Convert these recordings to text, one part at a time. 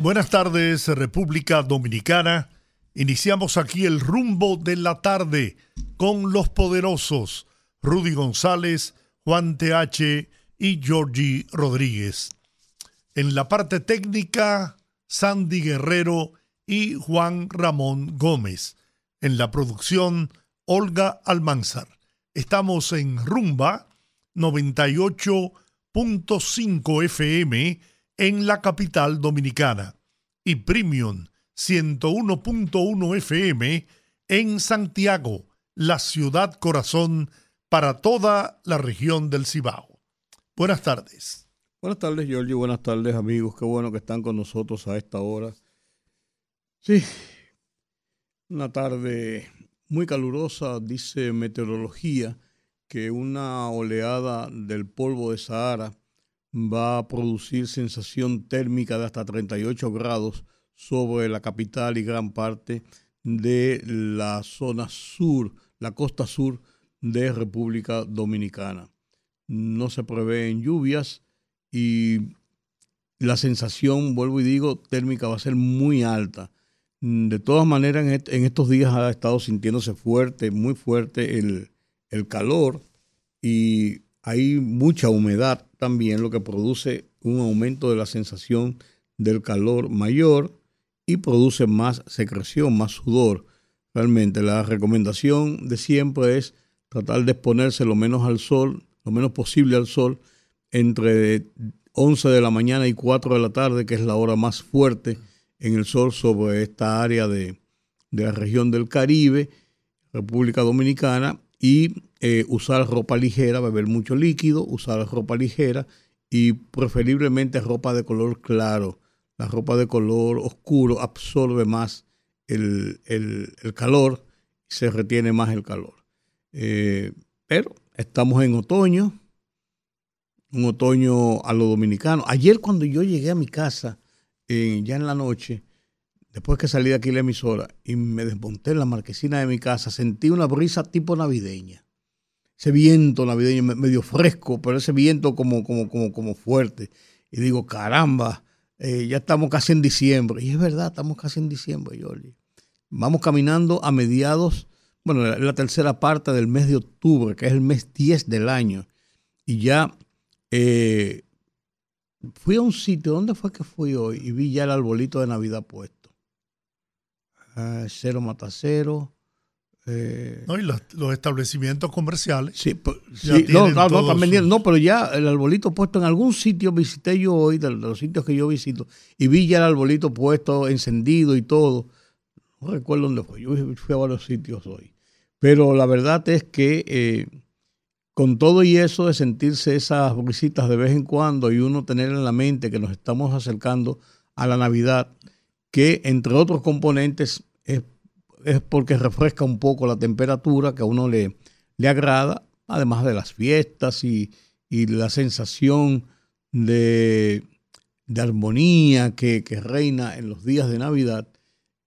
Buenas tardes, República Dominicana. Iniciamos aquí el rumbo de la tarde con los poderosos Rudy González, Juan TH y Georgie Rodríguez. En la parte técnica, Sandy Guerrero y Juan Ramón Gómez. En la producción, Olga Almanzar. Estamos en Rumba 98.5 FM en la capital dominicana y Premium 101.1 FM en Santiago, la ciudad corazón para toda la región del Cibao. Buenas tardes. Buenas tardes, Giorgio. Buenas tardes, amigos. Qué bueno que están con nosotros a esta hora. Sí, una tarde muy calurosa, dice meteorología, que una oleada del polvo de Sahara va a producir sensación térmica de hasta 38 grados sobre la capital y gran parte de la zona sur, la costa sur de República Dominicana. No se prevén lluvias y la sensación, vuelvo y digo, térmica va a ser muy alta. De todas maneras, en, estos días ha estado sintiéndose fuerte, muy fuerte el, el calor y hay mucha humedad también, lo que produce un aumento de la sensación del calor mayor y produce más secreción, más sudor. Realmente la recomendación de siempre es tratar de exponerse lo menos al sol, lo menos posible al sol, entre 11 de la mañana y 4 de la tarde, que es la hora más fuerte en el sol sobre esta área de, la región del Caribe, República Dominicana, y eh, usar ropa ligera, beber mucho líquido, usar ropa ligera y preferiblemente ropa de color claro. La ropa de color oscuro absorbe más el, calor y se retiene más el calor. Eh, pero estamos en otoño, un otoño a lo dominicano. Ayer cuando yo llegué a mi casa, eh, ya en la noche, después que salí de aquí la emisora y me desmonté en la marquesina de mi casa, sentí una brisa tipo navideña. Ese viento navideño medio fresco, pero ese viento como, como, como, como fuerte. Y digo, caramba, eh, ya estamos casi en diciembre. Y es verdad, estamos casi en diciembre, Jorge. Vamos caminando a mediados, bueno, la tercera parte del mes de octubre, que es el mes 10 del año. Y ya eh, fui a un sitio, ¿dónde fue que fui hoy? Y vi ya el arbolito de Navidad puesto. Ah, cero mata cero. Eh, no, y los, establecimientos comerciales. Sí, no, no, no, están no, pero ya el arbolito puesto en algún sitio visité yo hoy, de, los sitios que yo visito, y vi ya el arbolito puesto, encendido y todo. No recuerdo dónde fue, yo fui a varios sitios hoy. Pero la verdad es que eh, con todo y eso de sentirse esas visitas de vez en cuando y uno tener en la mente que nos estamos acercando a la Navidad, que entre otros componentes es, porque refresca un poco la temperatura que a uno le, le agrada, además de las fiestas y, la sensación de, armonía que, reina en los días de Navidad,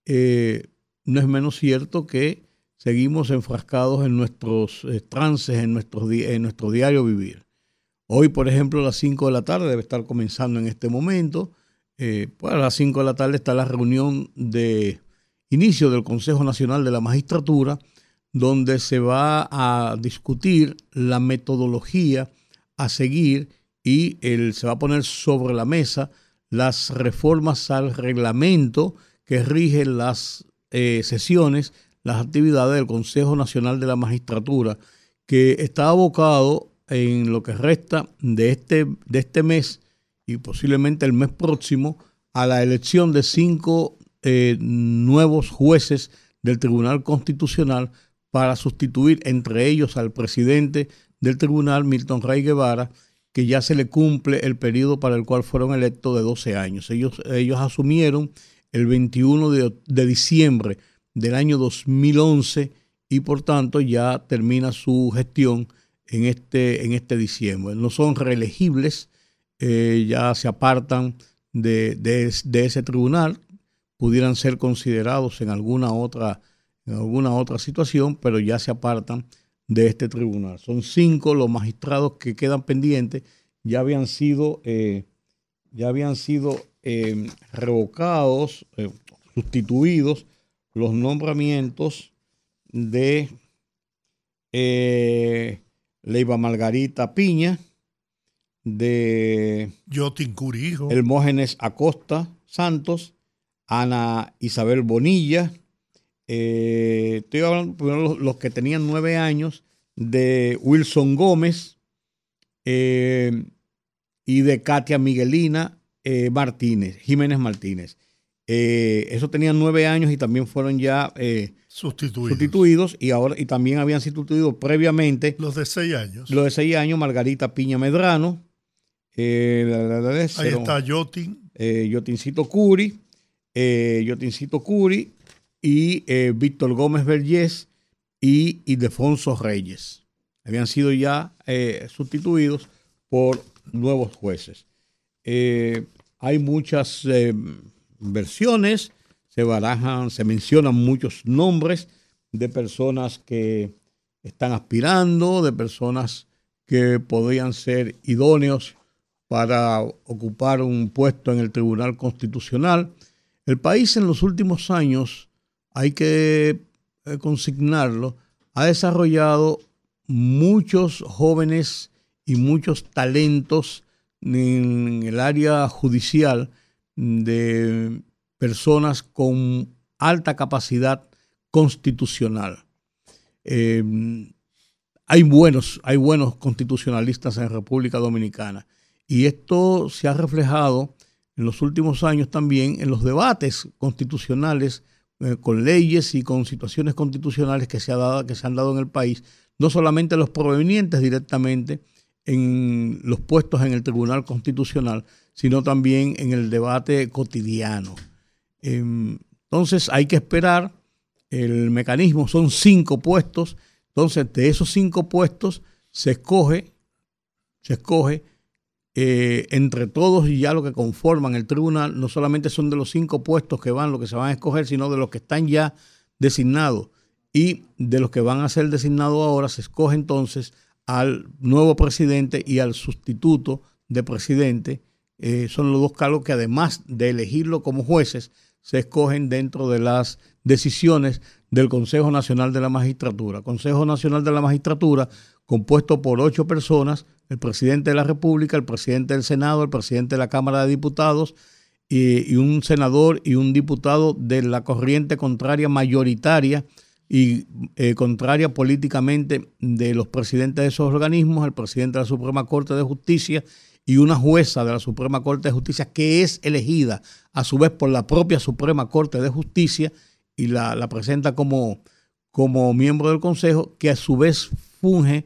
eh, no es menos cierto que seguimos enfrascados en nuestros eh, trances, en, en nuestro diario vivir. Hoy, por ejemplo, a las 5 de la tarde debe estar comenzando en este momento. Eh, pues a las 5 de la tarde está la reunión de inicio del Consejo Nacional de la Magistratura, donde se va a discutir la metodología a seguir y se va a poner sobre la mesa las reformas al reglamento que rigen las eh, sesiones las actividades del Consejo Nacional de la Magistratura, que está abocado en lo que resta de este, de este mes y posiblemente el mes próximo a la elección de cinco eh, nuevos jueces del Tribunal Constitucional para sustituir entre ellos al presidente del tribunal, Milton Rey Guevara, que ya se le cumple el periodo para el cual fueron electos de 12 años. Ellos, ellos asumieron el 21 de, de diciembre del año 2011 y por tanto ya termina su gestión en este, en este diciembre. No son reelegibles, eh, ya se apartan de, ese tribunal, pudieran ser considerados en alguna otra en alguna otra situación, pero ya se apartan de este tribunal. Son cinco los magistrados que quedan pendientes, ya habían sido, eh, ya habían sido eh, revocados, sustituidos los nombramientos de Leiva Margarita Piña, de Yotin Curijo, Hermógenes Acosta Santos, Ana Isabel Bonilla, eh, estoy hablando primero los, que tenían nueve años, de Wilson Gómez eh, y de Katia Miguelina eh, Martínez, Jiménez Martínez. eso tenían nueve años y también fueron ya sustituidos. y ahora y también habían sustituido previamente los de seis años. Los de seis años, Margarita Piña Medrano. Ahí está Yotin. Yotincito Curi, eh, Yotincito Curi y eh, Víctor Gómez Vergés y Ildefonso Reyes. Habían sido ya sustituidos por nuevos jueces. hay muchas versiones se barajan, se mencionan muchos nombres de personas que están aspirando, de personas que podrían ser idóneos para ocupar un puesto en el Tribunal Constitucional. El país en los últimos años, hay que eh, consignarlo, ha desarrollado muchos jóvenes y muchos talentos en el área judicial de personas con alta capacidad constitucional. Eh, hay, buenos, hay buenos constitucionalistas en República Dominicana y esto se ha reflejado en los últimos años también en los debates constitucionales eh, con leyes y con situaciones constitucionales que se, ha dado, que se han dado en el país, no solamente los provenientes directamente en los puestos en el Tribunal Constitucional, sino también en el debate cotidiano. Em, entonces hay que esperar el mecanismo, son cinco puestos, entonces de esos cinco puestos se escoge, se escoge eh, entre todos y ya lo que conforman el tribunal, no solamente son de los cinco puestos que van, los que se van a escoger, sino de los que están ya designados. Y de los que van a ser designados ahora, se escoge entonces al nuevo presidente y al sustituto de presidente. Eh, son los dos cargos que además de elegirlo como jueces, se escogen dentro de las decisiones del Consejo Nacional de la Magistratura. Consejo Nacional de la Magistratura compuesto por ocho personas, el presidente de la República, el presidente del Senado, el presidente de la Cámara de Diputados y, un senador y un diputado de la corriente contraria mayoritaria y eh, contraria políticamente de los presidentes de esos organismos, el presidente de la Suprema Corte de Justicia y una jueza de la Suprema Corte de Justicia que es elegida a su vez por la propia Suprema Corte de Justicia y la, presenta como, como miembro del Consejo, que a su vez funge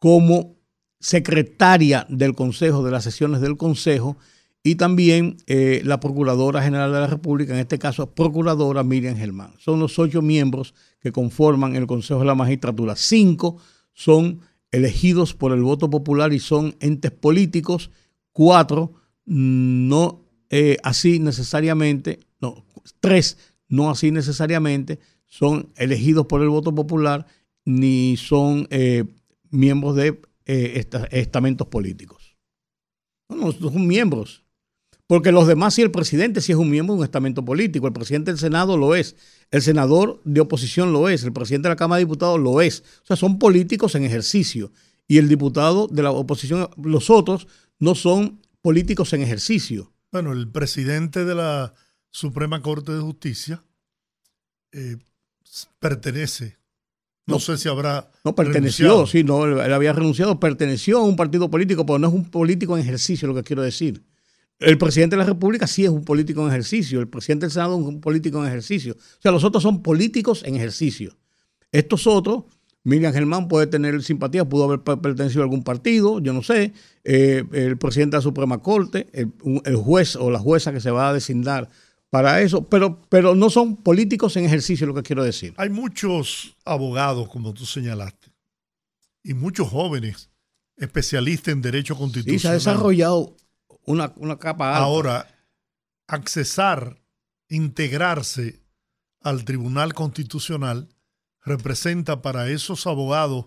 como secretaria del Consejo, de las sesiones del Consejo, y también eh, la Procuradora General de la República, en este caso Procuradora Miriam Germán. Son los ocho miembros que conforman el Consejo de la Magistratura. Cinco son elegidos por el voto popular y son entes políticos. Cuatro no eh, así necesariamente, no, tres no así necesariamente son elegidos por el voto popular ni son eh, miembros de eh, estamentos políticos. No, no, son miembros. Porque los demás, si el presidente sí es un miembro de un estamento político, el presidente del Senado lo es, el senador de oposición lo es, el presidente de la Cámara de Diputados lo es. O sea, son políticos en ejercicio. Y el diputado de la oposición, los otros, no son políticos en ejercicio. Bueno, el presidente de la Suprema Corte de Justicia eh, pertenece. No, sé si habrá. No, perteneció, sí, no, él había renunciado, perteneció a un partido político, pero no es un político en ejercicio, lo que quiero decir. El presidente de la República sí es un político en ejercicio, el presidente del Senado es un político en ejercicio. O sea, los otros son políticos en ejercicio. Estos otros Miriam Germán puede tener simpatía, pudo haber pertenecido a algún partido, yo no sé. Eh, el presidente de la Suprema Corte, el, juez o la jueza que se va a designar para eso, pero, pero no son políticos en ejercicio, lo que quiero decir. Hay muchos abogados, como tú señalaste, y muchos jóvenes especialistas en derecho constitucional. Y se ha desarrollado una, una capa alta. Ahora, accesar, integrarse al Tribunal Constitucional representa para esos abogados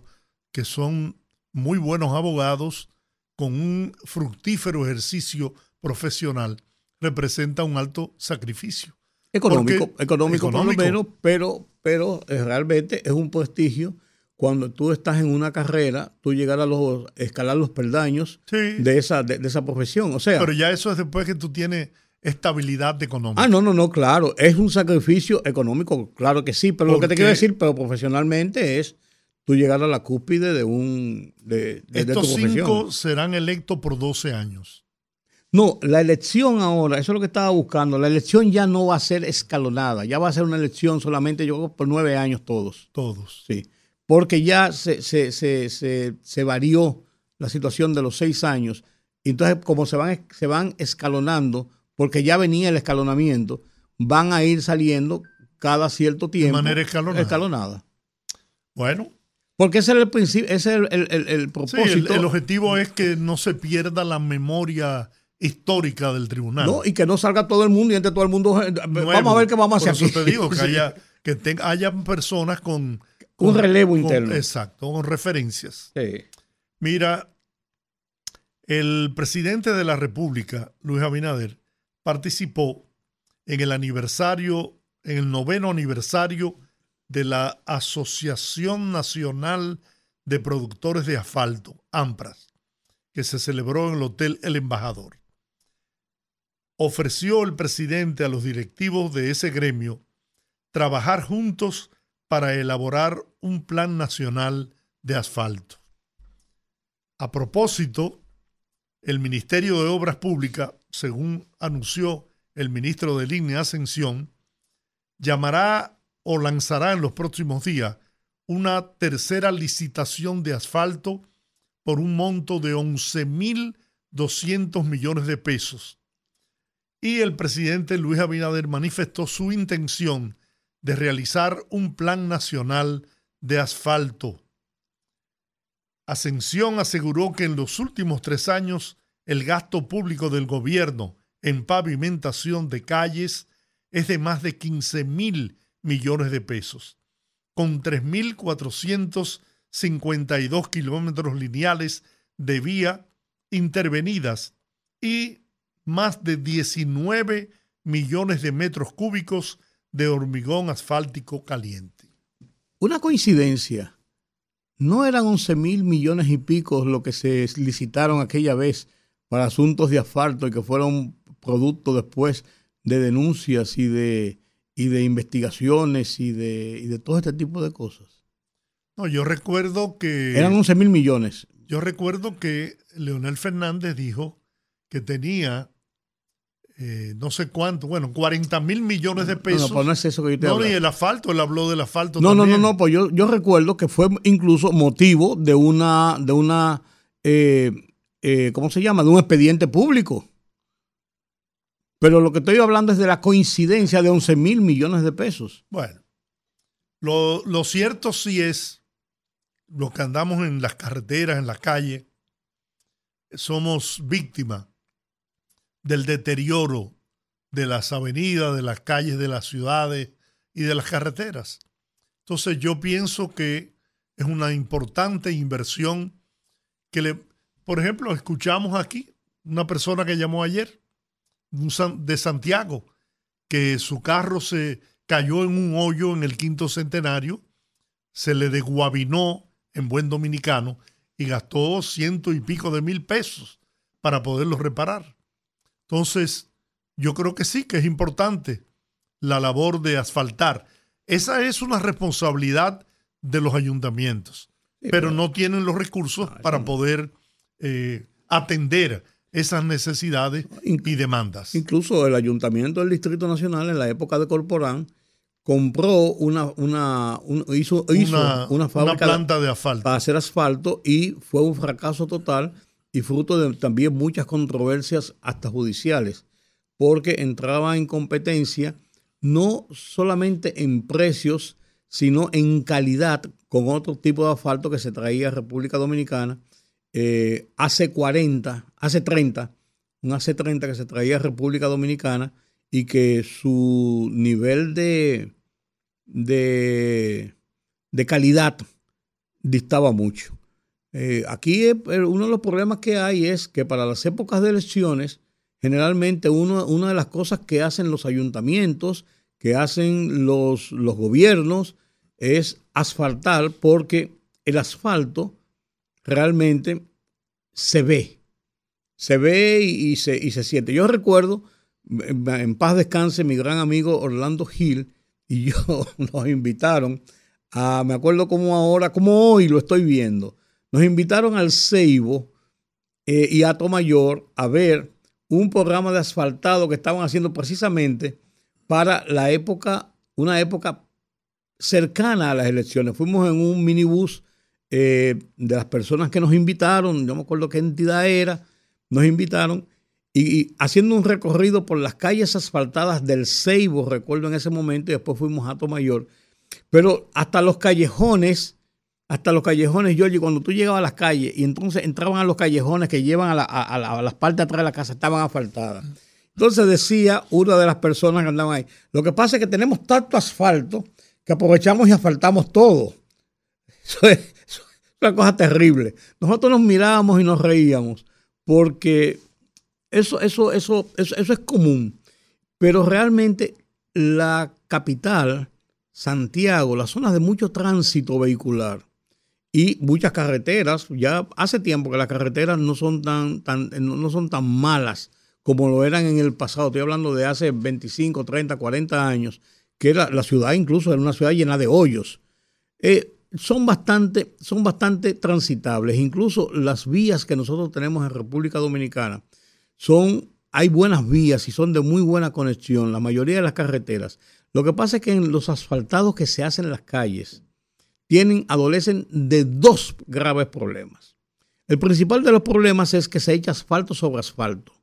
que son muy buenos abogados con un fructífero ejercicio profesional, representa un alto sacrificio. Económico, económico, por lo menos, pero, pero eh, realmente es un prestigio cuando tú estás en una carrera, tú llegar a los, escalar los peldaños de, esa, de, esa profesión. O sea, pero ya eso es después que tú tienes estabilidad económica. Ah, no, no, no, claro. Es un sacrificio económico, claro que sí, pero lo que te quiero decir, pero profesionalmente es tú llegar a la cúspide de un de, Estos cinco serán electos por 12 años. No, la elección ahora, eso es lo que estaba buscando. La elección ya no va a ser escalonada, ya va a ser una elección solamente, yo creo, por nueve años todos. Todos. Sí. Porque ya se, se, se, se varió la situación de los seis años. Y entonces, como se van, se van escalonando, porque ya venía el escalonamiento, van a ir saliendo cada cierto tiempo. De manera escalonada. escalonada. Bueno. Porque ese es el principio, ese es el, propósito. el, objetivo es que no se pierda la memoria histórica del tribunal. No, y que no salga todo el mundo y entre todo el mundo. Eh, vamos a ver qué vamos a hacer. Por eso te digo que haya, que haya personas con, Un relevo interno. Exacto, con referencias. Sí. Mira, el presidente de la República, Luis Abinader, participó en el aniversario, en el noveno aniversario de la Asociación Nacional de Productores de Asfalto, AMPRAS, que se celebró en el Hotel El Embajador. Ofreció el presidente a los directivos de ese gremio trabajar juntos para elaborar un plan nacional de asfalto. A propósito, el Ministerio de Obras Públicas, según anunció el ministro de Línea Ascensión, llamará o lanzará en los próximos días una tercera licitación de asfalto por un monto de 11.200 millones de pesos. Y el presidente Luis Abinader manifestó su intención de realizar un plan nacional de asfalto. Ascensión aseguró que en los últimos tres años el gasto público del gobierno en pavimentación de calles es de más de 15 mil millones de pesos, con 3.452 kilómetros lineales de vía intervenidas y más de 19 millones de metros cúbicos de hormigón asfáltico caliente. Una coincidencia. No eran 11 mil millones y pico lo que se licitaron aquella vez para asuntos de asfalto y que fueron producto después de denuncias y de y de investigaciones y de, y de todo este tipo de cosas. No, yo recuerdo que... Eran 11 mil millones. Yo recuerdo que Leonel Fernández dijo que tenía eh, no sé cuánto, bueno, 40 mil millones de pesos. No, no, no es eso que yo te No, ni el asfalto, él habló del asfalto no, también. No, no, no, pues yo, yo recuerdo que fue incluso motivo de una, de una eh, eh, ¿cómo se llama? De un expediente público. Pero lo que estoy hablando es de la coincidencia de 11 mil millones de pesos. Bueno, lo, cierto sí es, los que andamos en las carreteras, en la calle, somos víctimas del deterioro de las avenidas, de las calles de las ciudades y de las carreteras. Entonces yo pienso que es una importante inversión que le, por ejemplo, escuchamos aquí una persona que llamó ayer de Santiago, que su carro se cayó en un hoyo en el quinto centenario, se le desguabinó en buen dominicano y gastó ciento y pico de mil pesos para poderlo reparar. Entonces, yo creo que sí, que es importante la labor de asfaltar. Esa es una responsabilidad de los ayuntamientos, pero, no tienen los recursos para poder eh, atender esas necesidades y demandas. Incluso el Ayuntamiento del Distrito Nacional en la época de Corporán compró una, una, hizo, una, planta de asfalto. Para hacer asfalto y fue un fracaso total y fruto de también muchas controversias hasta judiciales, porque entraba en competencia no solamente en precios, sino en calidad con otro tipo de asfalto que se traía a República Dominicana eh, hace 40, hace 30, un hace 30 que se traía a República Dominicana y que su nivel de, de, de calidad distaba mucho. Eh, aquí uno de los problemas que hay es que para las épocas de elecciones, generalmente uno, una de las cosas que hacen los ayuntamientos, que hacen los, los gobiernos, es asfaltar porque el asfalto realmente se ve, se ve y, se, y se siente. Yo recuerdo, en paz descanse, mi gran amigo Orlando Gil y yo nos invitaron a, me acuerdo como ahora, como hoy lo estoy viendo, nos invitaron al Ceibo eh, y a Tomayor a ver un programa de asfaltado que estaban haciendo precisamente para la época, una época cercana a las elecciones. Fuimos en un minibús eh, de las personas que nos invitaron, no me acuerdo qué entidad era, nos invitaron y, haciendo un recorrido por las calles asfaltadas del Ceibo, recuerdo en ese momento, y después fuimos a Tomayor, pero hasta los callejones, hasta los callejones, Georgie, cuando tú llegabas a las calles y entonces entraban a los callejones que llevan a, la, a, las partes atrás de la casa, estaban asfaltadas. Entonces decía una de las personas que andaban ahí, lo que pasa es que tenemos tanto asfalto que aprovechamos y asfaltamos todo. Eso es, una cosa terrible. Nosotros nos mirábamos y nos reíamos porque eso, eso, eso, eso, eso es común. Pero realmente la capital, Santiago, las zonas de mucho tránsito vehicular y muchas carreteras, ya hace tiempo que las carreteras no son tan, tan, no son tan malas como lo eran en el pasado. Estoy hablando de hace 25, 30, 40 años que la ciudad incluso era una ciudad llena de hoyos. Eh, son bastante, son bastante transitables. Incluso las vías que nosotros tenemos en República Dominicana son, hay buenas vías y son de muy buena conexión, la mayoría de las carreteras. Lo que pasa es que en los asfaltados que se hacen en las calles tienen, adolecen de dos graves problemas. El principal de los problemas es que se echa asfalto sobre asfalto.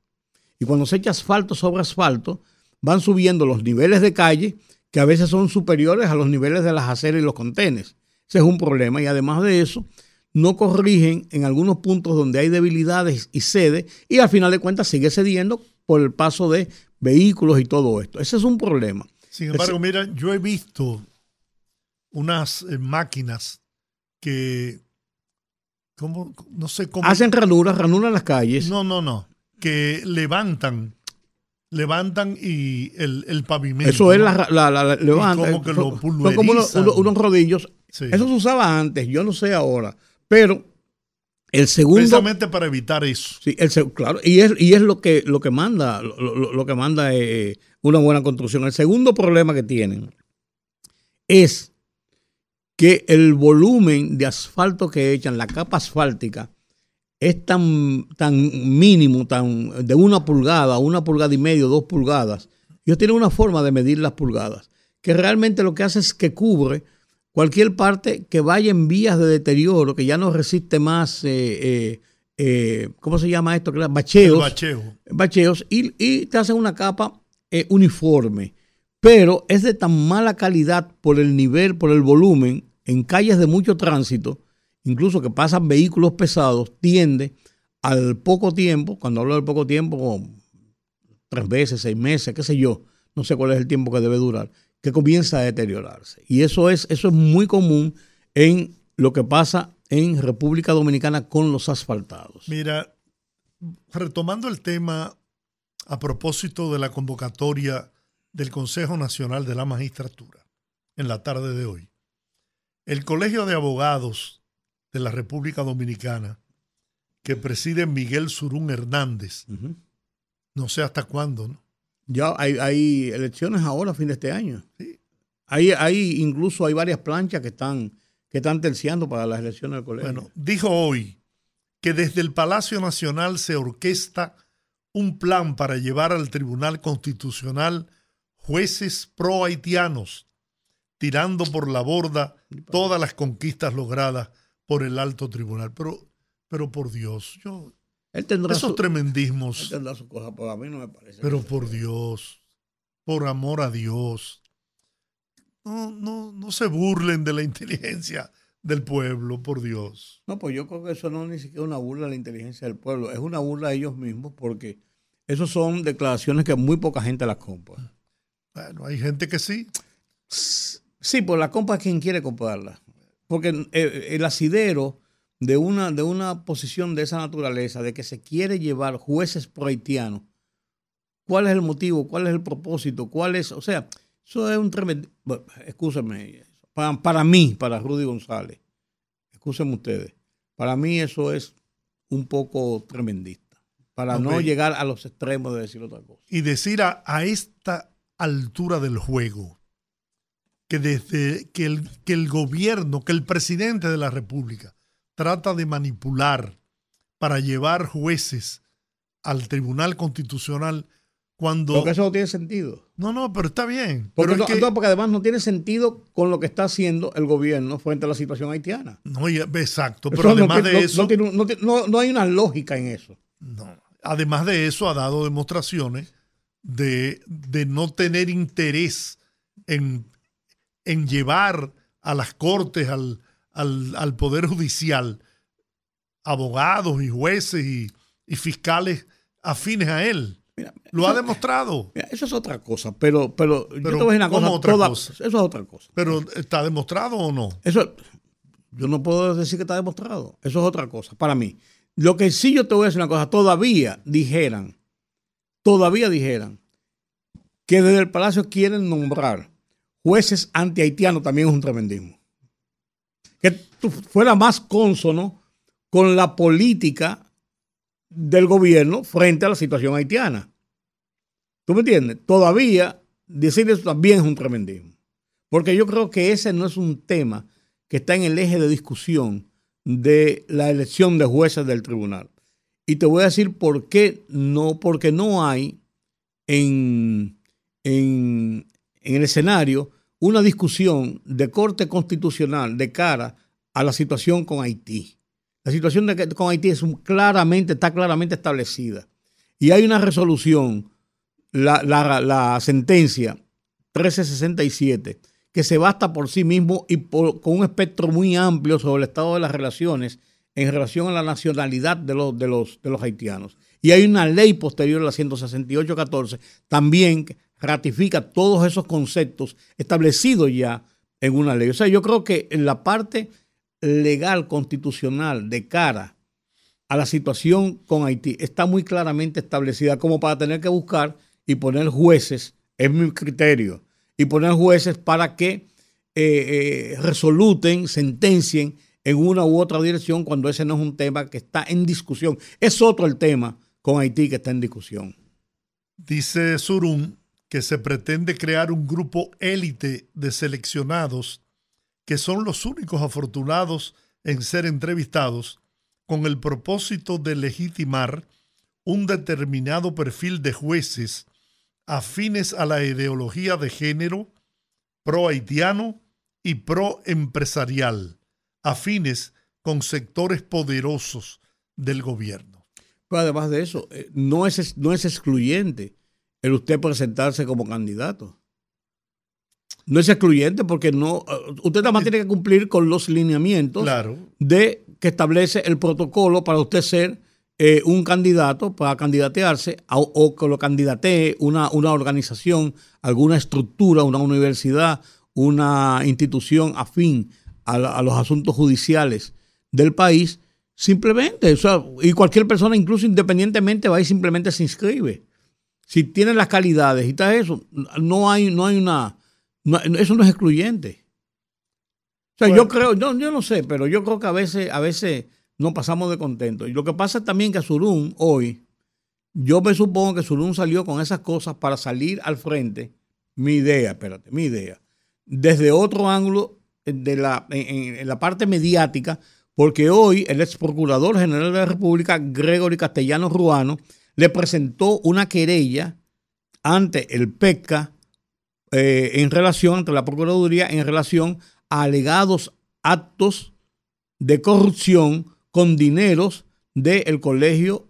Y cuando se echa asfalto sobre asfalto, van subiendo los niveles de calle que a veces son superiores a los niveles de las aceras y los contenes. Ese es un problema y además de eso, no corrigen en algunos puntos donde hay debilidades y cede y al final de cuentas sigue cediendo por el paso de vehículos y todo esto. Ese es un problema. Sin embargo, mira, yo he visto unas eh, máquinas que, ¿cómo? no sé cómo. Hacen ranuras, ranuran las calles. No, no, no. Que levantan levantan y el, el pavimento. Eso es la, la, la, Como que lo son como unos, rodillos. Eso se usaba antes, yo no sé ahora. Pero el segundo. Precisamente para evitar eso. Sí, el, claro. Y es, y es lo que, lo que manda, lo, que manda eh, una buena construcción. El segundo problema que tienen es que el volumen de asfalto que echan, la capa asfáltica, es tan, tan mínimo, tan de una pulgada, una pulgada y medio, dos pulgadas. Ellos tienen una forma de medir las pulgadas, que realmente lo que hace es que cubre cualquier parte que vaya en vías de deterioro, que ya no resiste más, eh, eh, eh, ¿cómo se llama esto? Bacheos. bacheo. Bacheos y, y, te hacen una capa uniforme. Pero es de tan mala calidad por el nivel, por el volumen, en calles de mucho tránsito, incluso que pasan vehículos pesados, tiende al poco tiempo, cuando hablo del poco tiempo, tres veces, seis meses, qué sé yo, no sé cuál es el tiempo que debe durar, que comienza a deteriorarse. Y eso es, eso es muy común en lo que pasa en República Dominicana con los asfaltados. Mira, retomando el tema a propósito de la convocatoria del Consejo Nacional de la Magistratura en la tarde de hoy, el Colegio de Abogados de la República Dominicana que preside Miguel Surún Hernández. No sé hasta cuándo, ¿no? Ya hay, elecciones ahora, a fin de este año. Sí. Hay, hay, incluso hay varias planchas que están, que están terciando para las elecciones del colegio. Bueno, dijo hoy que desde el Palacio Nacional se orquesta un plan para llevar al Tribunal Constitucional jueces pro haitianos, tirando por la borda todas las conquistas logradas por el alto tribunal. Pero, pero por Dios, yo, Él tendrá Esos tremendismos. Él tendrá su cosa, pero a mí no me parece. Pero por Dios, por amor a Dios, no, no, no se burlen de la inteligencia del pueblo, por Dios. No, pues yo creo que eso no es ni siquiera una burla de la inteligencia del pueblo, es una burla de ellos mismos porque esas son declaraciones que muy poca gente las compra. Bueno, hay gente que sí. Sí, pues la compra es quien quiere comprarla. Porque eh, el asidero de una, de una posición de esa naturaleza, de que se quiere llevar jueces pro haitianos, ¿cuál es el motivo? ¿Cuál es el propósito? ¿Cuál es? O sea, eso es un tremendo. Bueno, para, para, mí, para Rudy González, escúsenme ustedes, para mí eso es un poco tremendista, para no llegar a los extremos de decir otra cosa. Y decir a, a esta altura del juego, que desde que el, que el gobierno, que el presidente de la República trata de manipular para llevar jueces al Tribunal Constitucional cuando... Porque eso no tiene sentido. No, no, pero está bien. Porque, pero porque además no tiene sentido con lo que está haciendo el gobierno frente a la situación haitiana. No, exacto, pero además de eso... No, hay una lógica en eso. No. Además de eso, ha dado demostraciones de, de no tener interés en en llevar a las cortes, al, al, Poder Judicial, abogados y jueces y, fiscales afines a él. lo ha demostrado. eso es otra cosa, pero, pero, yo te voy a decir una cosa, Eso es otra cosa. Pero ¿está demostrado o no? Eso, yo no puedo decir que está demostrado. Eso es otra cosa, para mí. Lo que sí yo te voy a decir una cosa, todavía dijeran, todavía dijeran que desde el Palacio quieren nombrar jueces anti-haitianos también es un tremendismo. Que fuera más consono con la política del gobierno frente a la situación haitiana. ¿Tú me entiendes? Todavía decir eso también es un tremendismo. Porque yo creo que ese no es un tema que está en el eje de discusión de la elección de jueces del tribunal. Y te voy a decir por qué no, porque no hay en, en, en el escenario una discusión de corte constitucional de cara a la situación con Haití. La situación de, con Haití es claramente, está claramente establecida. Y hay una resolución, la, la, sentencia 1367, que se basta por sí mismo y con un espectro muy amplio sobre el estado de las relaciones en relación a la nacionalidad de los, de los, de los haitianos. Y hay una ley posterior, la 168-14, también ratifica todos esos conceptos establecidos ya en una ley. O sea, yo creo que en la parte legal, constitucional, de cara a la situación con Haití, está muy claramente establecida como para tener que buscar y poner jueces, es mi criterio, y poner jueces para que eh, eh, resoluten, sentencien en una u otra dirección cuando ese no es un tema que está en discusión. Es otro el tema con Haití que está en discusión. Dice Surum que se pretende crear un grupo élite de seleccionados que son los únicos afortunados en ser entrevistados con el propósito de legitimar un determinado perfil de jueces afines a la ideología de género, pro haitiano y pro empresarial, afines con sectores poderosos del gobierno. Pero además de eso, eh, no es, no es excluyente el usted presentarse como candidato. No es excluyente porque no, eh, usted nada más tiene que cumplir con los lineamientos de que establece el protocolo para usted ser eh, un candidato, para candidatearse o que lo candidatee una, una organización, alguna estructura, una universidad, una institución afín a, a los asuntos judiciales del país, simplemente, o sea, y cualquier persona, incluso independientemente, va y simplemente se inscribe si tienen las calidades y tal eso, no hay, no hay una, eso no es excluyente. O sea, yo creo, yo no sé, pero yo creo que a veces, a veces nos pasamos de contento. Y lo que pasa también que Surún hoy, yo me supongo que Surún salió con esas cosas para salir al frente, mi idea, espérate, mi idea, desde otro ángulo de la, en, en la parte mediática, porque hoy el ex procurador general de la República, Gregory Castellano Ruano, le presentó una querella ante el PECA eh, en relación, ante la Procuraduría, en relación a alegados actos de corrupción con dineros del Colegio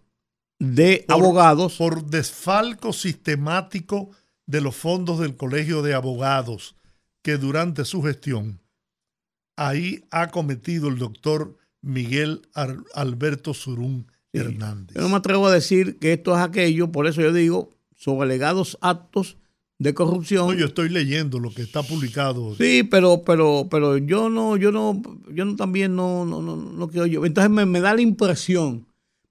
de abogados. Por desfalco sistemático de los fondos del Colegio de Abogados que durante su gestión ahí ha cometido el doctor Miguel Alberto Surún Hernández. Yo no me atrevo a decir que esto es aquello, por eso yo digo, sobre alegados actos de corrupción. yo estoy leyendo lo que está publicado. Sí, pero, pero, pero yo no, yo no, yo no también no, no, no, no quiero yo. Entonces me, me da la impresión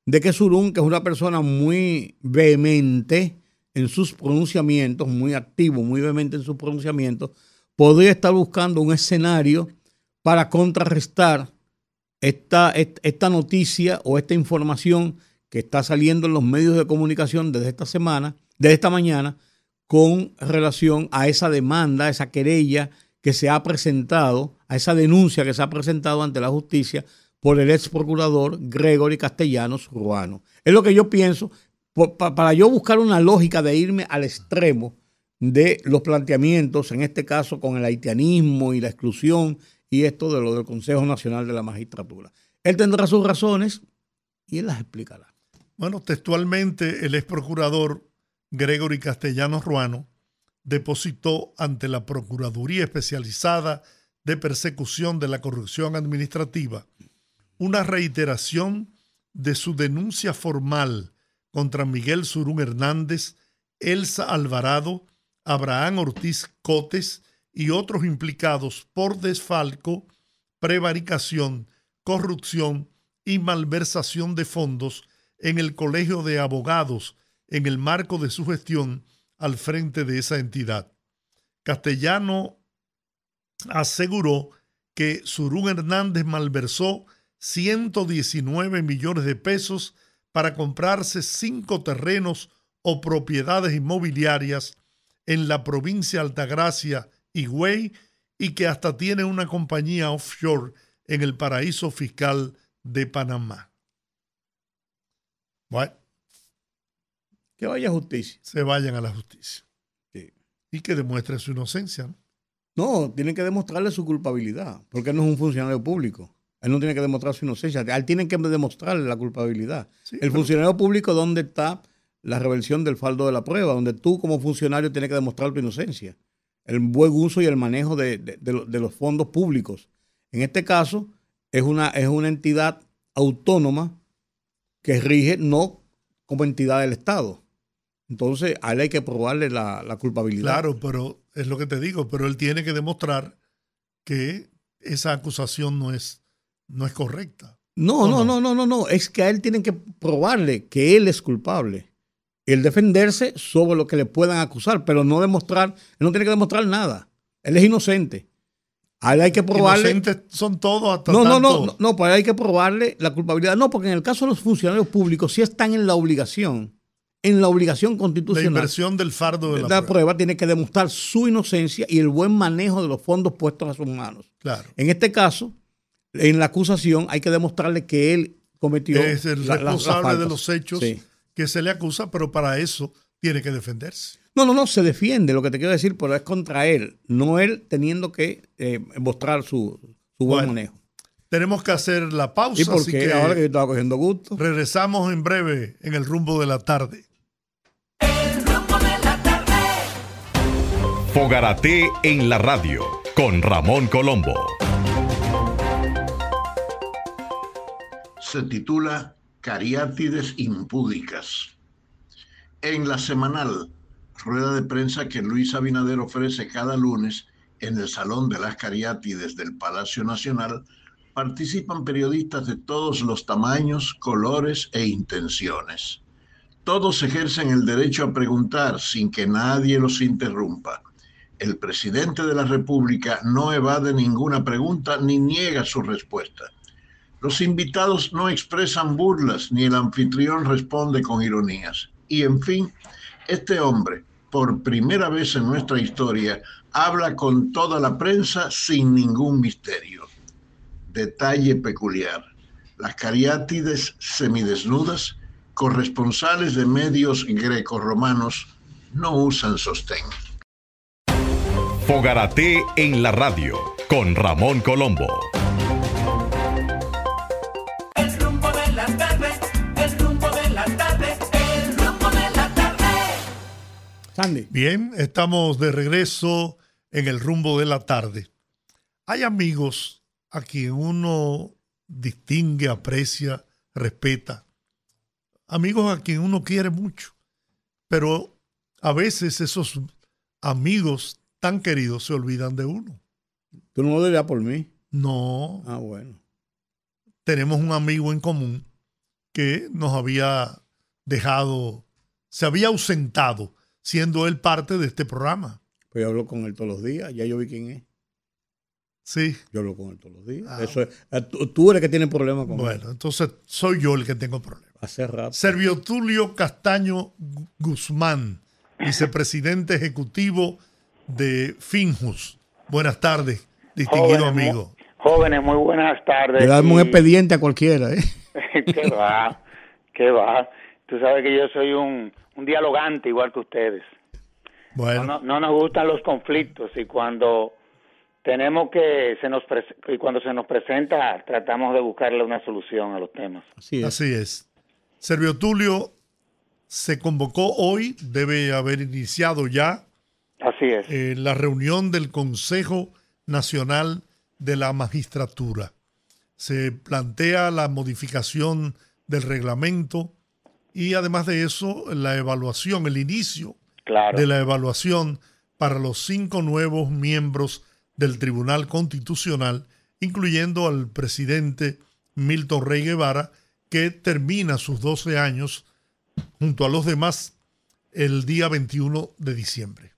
de que Surún, que es una persona muy vehemente en sus pronunciamientos, muy activo, muy vehemente en sus pronunciamientos, podría estar buscando un escenario para contrarrestar esta, esta noticia o esta información que está saliendo en los medios de comunicación desde esta semana, desde esta mañana, con relación a esa demanda, a esa querella que se ha presentado, a esa denuncia que se ha presentado ante la justicia por el ex procurador Gregory Castellanos Ruano. Es lo que yo pienso, para yo buscar una lógica de irme al extremo de los planteamientos, en este caso con el haitianismo y la exclusión y esto de lo del Consejo Nacional de la Magistratura. Él tendrá sus razones y él las explicará. Bueno, textualmente el ex procurador Gregory Castellanos Ruano depositó ante la Procuraduría Especializada de Persecución de la Corrupción Administrativa una reiteración de su denuncia formal contra Miguel Surún Hernández, Elsa Alvarado, Abraham Ortiz Cotes y otros implicados por desfalco, prevaricación, corrupción y malversación de fondos en el Colegio de Abogados en el marco de su gestión al frente de esa entidad. Castellano aseguró que Surún Hernández malversó 119 millones de pesos para comprarse cinco terrenos o propiedades inmobiliarias en la provincia Altagracia, Higüey, y que hasta tiene una compañía offshore en el paraíso fiscal de Panamá. Bueno, que vaya a justicia. Se vayan a la justicia. Y que demuestre su inocencia. ¿no? no, tienen que demostrarle su culpabilidad, porque no es un funcionario público. Él no tiene que demostrar su inocencia. Él tiene que demostrarle la culpabilidad. el funcionario público, ¿dónde está la reversión del faldo de la prueba? Donde tú como funcionario tienes que demostrar tu inocencia. El buen uso y el manejo de, los fondos públicos. En este caso, es una, es una entidad autónoma que rige no como entidad del Estado. Entonces, a él hay que probarle la, la culpabilidad. Claro, pero es lo que te digo, pero él tiene que demostrar que esa acusación no es no es correcta. No, no, no, no, no, no. Es que a él tienen que probarle que él es culpable. El defenderse sobre lo que le puedan acusar, pero no demostrar, él no tiene que demostrar nada. Él es inocente. A él hay que probarle. Inocentes son todos hasta no, no, no, no, no, pues hay que probarle la culpabilidad. No, porque en el caso de los funcionarios públicos sí están en la obligación, en la obligación constitucional. La inversión del fardo de la, la prueba. prueba. tiene que demostrar su inocencia y el buen manejo de los fondos puestos a sus manos. Claro. En este caso, en la acusación hay que demostrarle que él cometió. Es el responsable de los hechos que se le acusa, pero para eso tiene que defenderse. No, no, no, se defiende, lo que te quiero decir, pero es contra él, no él teniendo que eh, mostrar su, buen manejo. Tenemos que hacer la pausa. ¿Y por qué? Ahora que yo estaba cogiendo gusto. Regresamos en breve en el rumbo de la tarde. El rumbo de la tarde. Fogarate en la radio con Ramón Colombo. se titula Cariátides impúdicas. En la semanal rueda de prensa que Luis Abinader ofrece cada lunes en el Salón de las Cariátides del Palacio Nacional, participan periodistas de todos los tamaños, colores e intenciones. Todos ejercen el derecho a preguntar sin que nadie los interrumpa. El presidente de la República no evade ninguna pregunta ni niega su respuesta. Los invitados no expresan burlas ni el anfitrión responde con ironías. Y en fin, este hombre, por primera vez en nuestra historia, habla con toda la prensa sin ningún misterio. Detalle peculiar. Las cariátides semidesnudas, corresponsales de medios grecorromanos, no usan sostén. Fogarate en la radio con Ramón Colombo. Sandy. Bien, estamos de regreso en el rumbo de la tarde. Hay amigos a quien uno distingue, aprecia, respeta. Amigos a quien uno quiere mucho. Pero a veces esos amigos tan queridos se olvidan de uno. Tú no lo dirías por mí. No, Ah, bueno. tenemos un amigo en común que nos había dejado, se había ausentado, siendo él parte de este programa. Pues yo hablo con él todos los días. Ya yo vi quién es. Sí. Yo hablo con él todos los días. Ah. Eso es- eh, tú, tú eres el que tiene problemas con él. Bueno, entonces soy yo el que tengo problemas. Hace rato. Servio Tulio Castaño Gu- Guzmán, vicepresidente ejecutivo de Finjus. Buenas tardes, distinguido Jóvenes, amigo. Jóvenes, muy buenas tardes. Le damos un expediente a cualquiera, ¿eh? ¿Qué va? ¿Qué va? Tú sabes que yo soy un, un dialogante igual que ustedes. No, Bueno, no- no nos gustan los conflictos y cuando tenemos que se nos pres- y cuando se nos presenta tratamos de buscarle una solución a los temas. Así es. así es. Servio Tulio se convocó hoy, debe haber iniciado ya Así es. eh, la reunión del Consejo Nacional de la Magistratura. Se plantea la modificación del reglamento y además de eso la evaluación, el inicio Claro. de la evaluación para los cinco nuevos miembros del Tribunal Constitucional, incluyendo al presidente Milton Rey Guevara, que termina sus 12 años junto a los demás el día 21 de diciembre.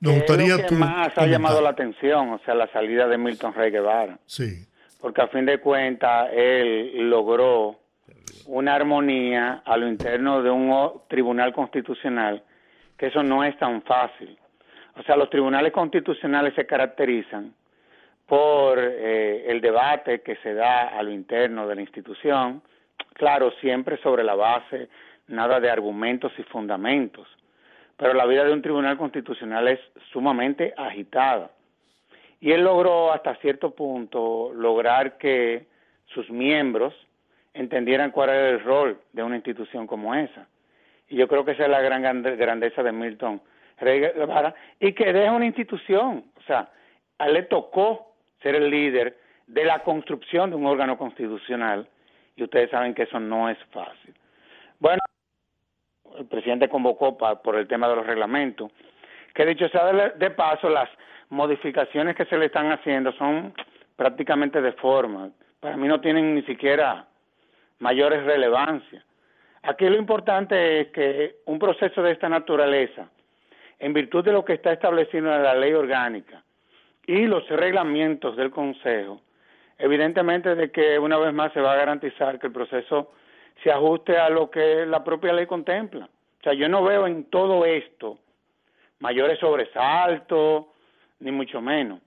Nos ¿Qué gustaría es lo que más ha llamado la atención, o sea, la salida de Milton Rey Guevara. Sí, porque a fin de cuentas él logró una armonía a lo interno de un tribunal constitucional, que eso no es tan fácil. O sea, los tribunales constitucionales se caracterizan por eh, el debate que se da a lo interno de la institución, claro, siempre sobre la base, nada de argumentos y fundamentos, pero la vida de un tribunal constitucional es sumamente agitada. Y él logró hasta cierto punto lograr que sus miembros entendieran cuál era el rol de una institución como esa. Y yo creo que esa es la gran grande- grandeza de Milton Rey Guevara y que deja una institución. O sea, a él le tocó ser el líder de la construcción de un órgano constitucional y ustedes saben que eso no es fácil. Bueno, el presidente convocó pa- por el tema de los reglamentos, que dicho sea de, de paso, las modificaciones que se le están haciendo son prácticamente de forma. Para mí no tienen ni siquiera mayores relevancia. Aquí lo importante es que un proceso de esta naturaleza, en virtud de lo que está establecido en la ley orgánica y los reglamentos del Consejo, evidentemente de que una vez más se va a garantizar que el proceso se ajuste a lo que la propia ley contempla. O sea, yo no veo en todo esto mayores sobresaltos, ni mucho menos.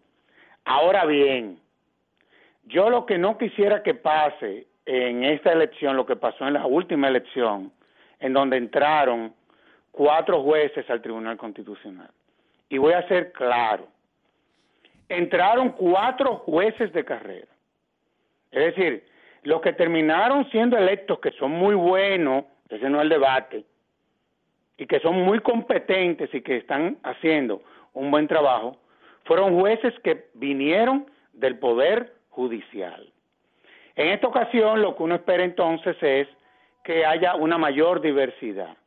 Ahora bien, yo lo que no quisiera que pase en esta elección, lo que pasó en la última elección, en donde entraron cuatro jueces al Tribunal Constitucional. Y voy a ser claro, entraron cuatro jueces de carrera. Es decir, los que terminaron siendo electos, que son muy buenos, ese no es el debate, y que son muy competentes y que están haciendo un buen trabajo, fueron jueces que vinieron del Poder Judicial. En esta ocasión lo que uno espera entonces es que haya una mayor diversidad,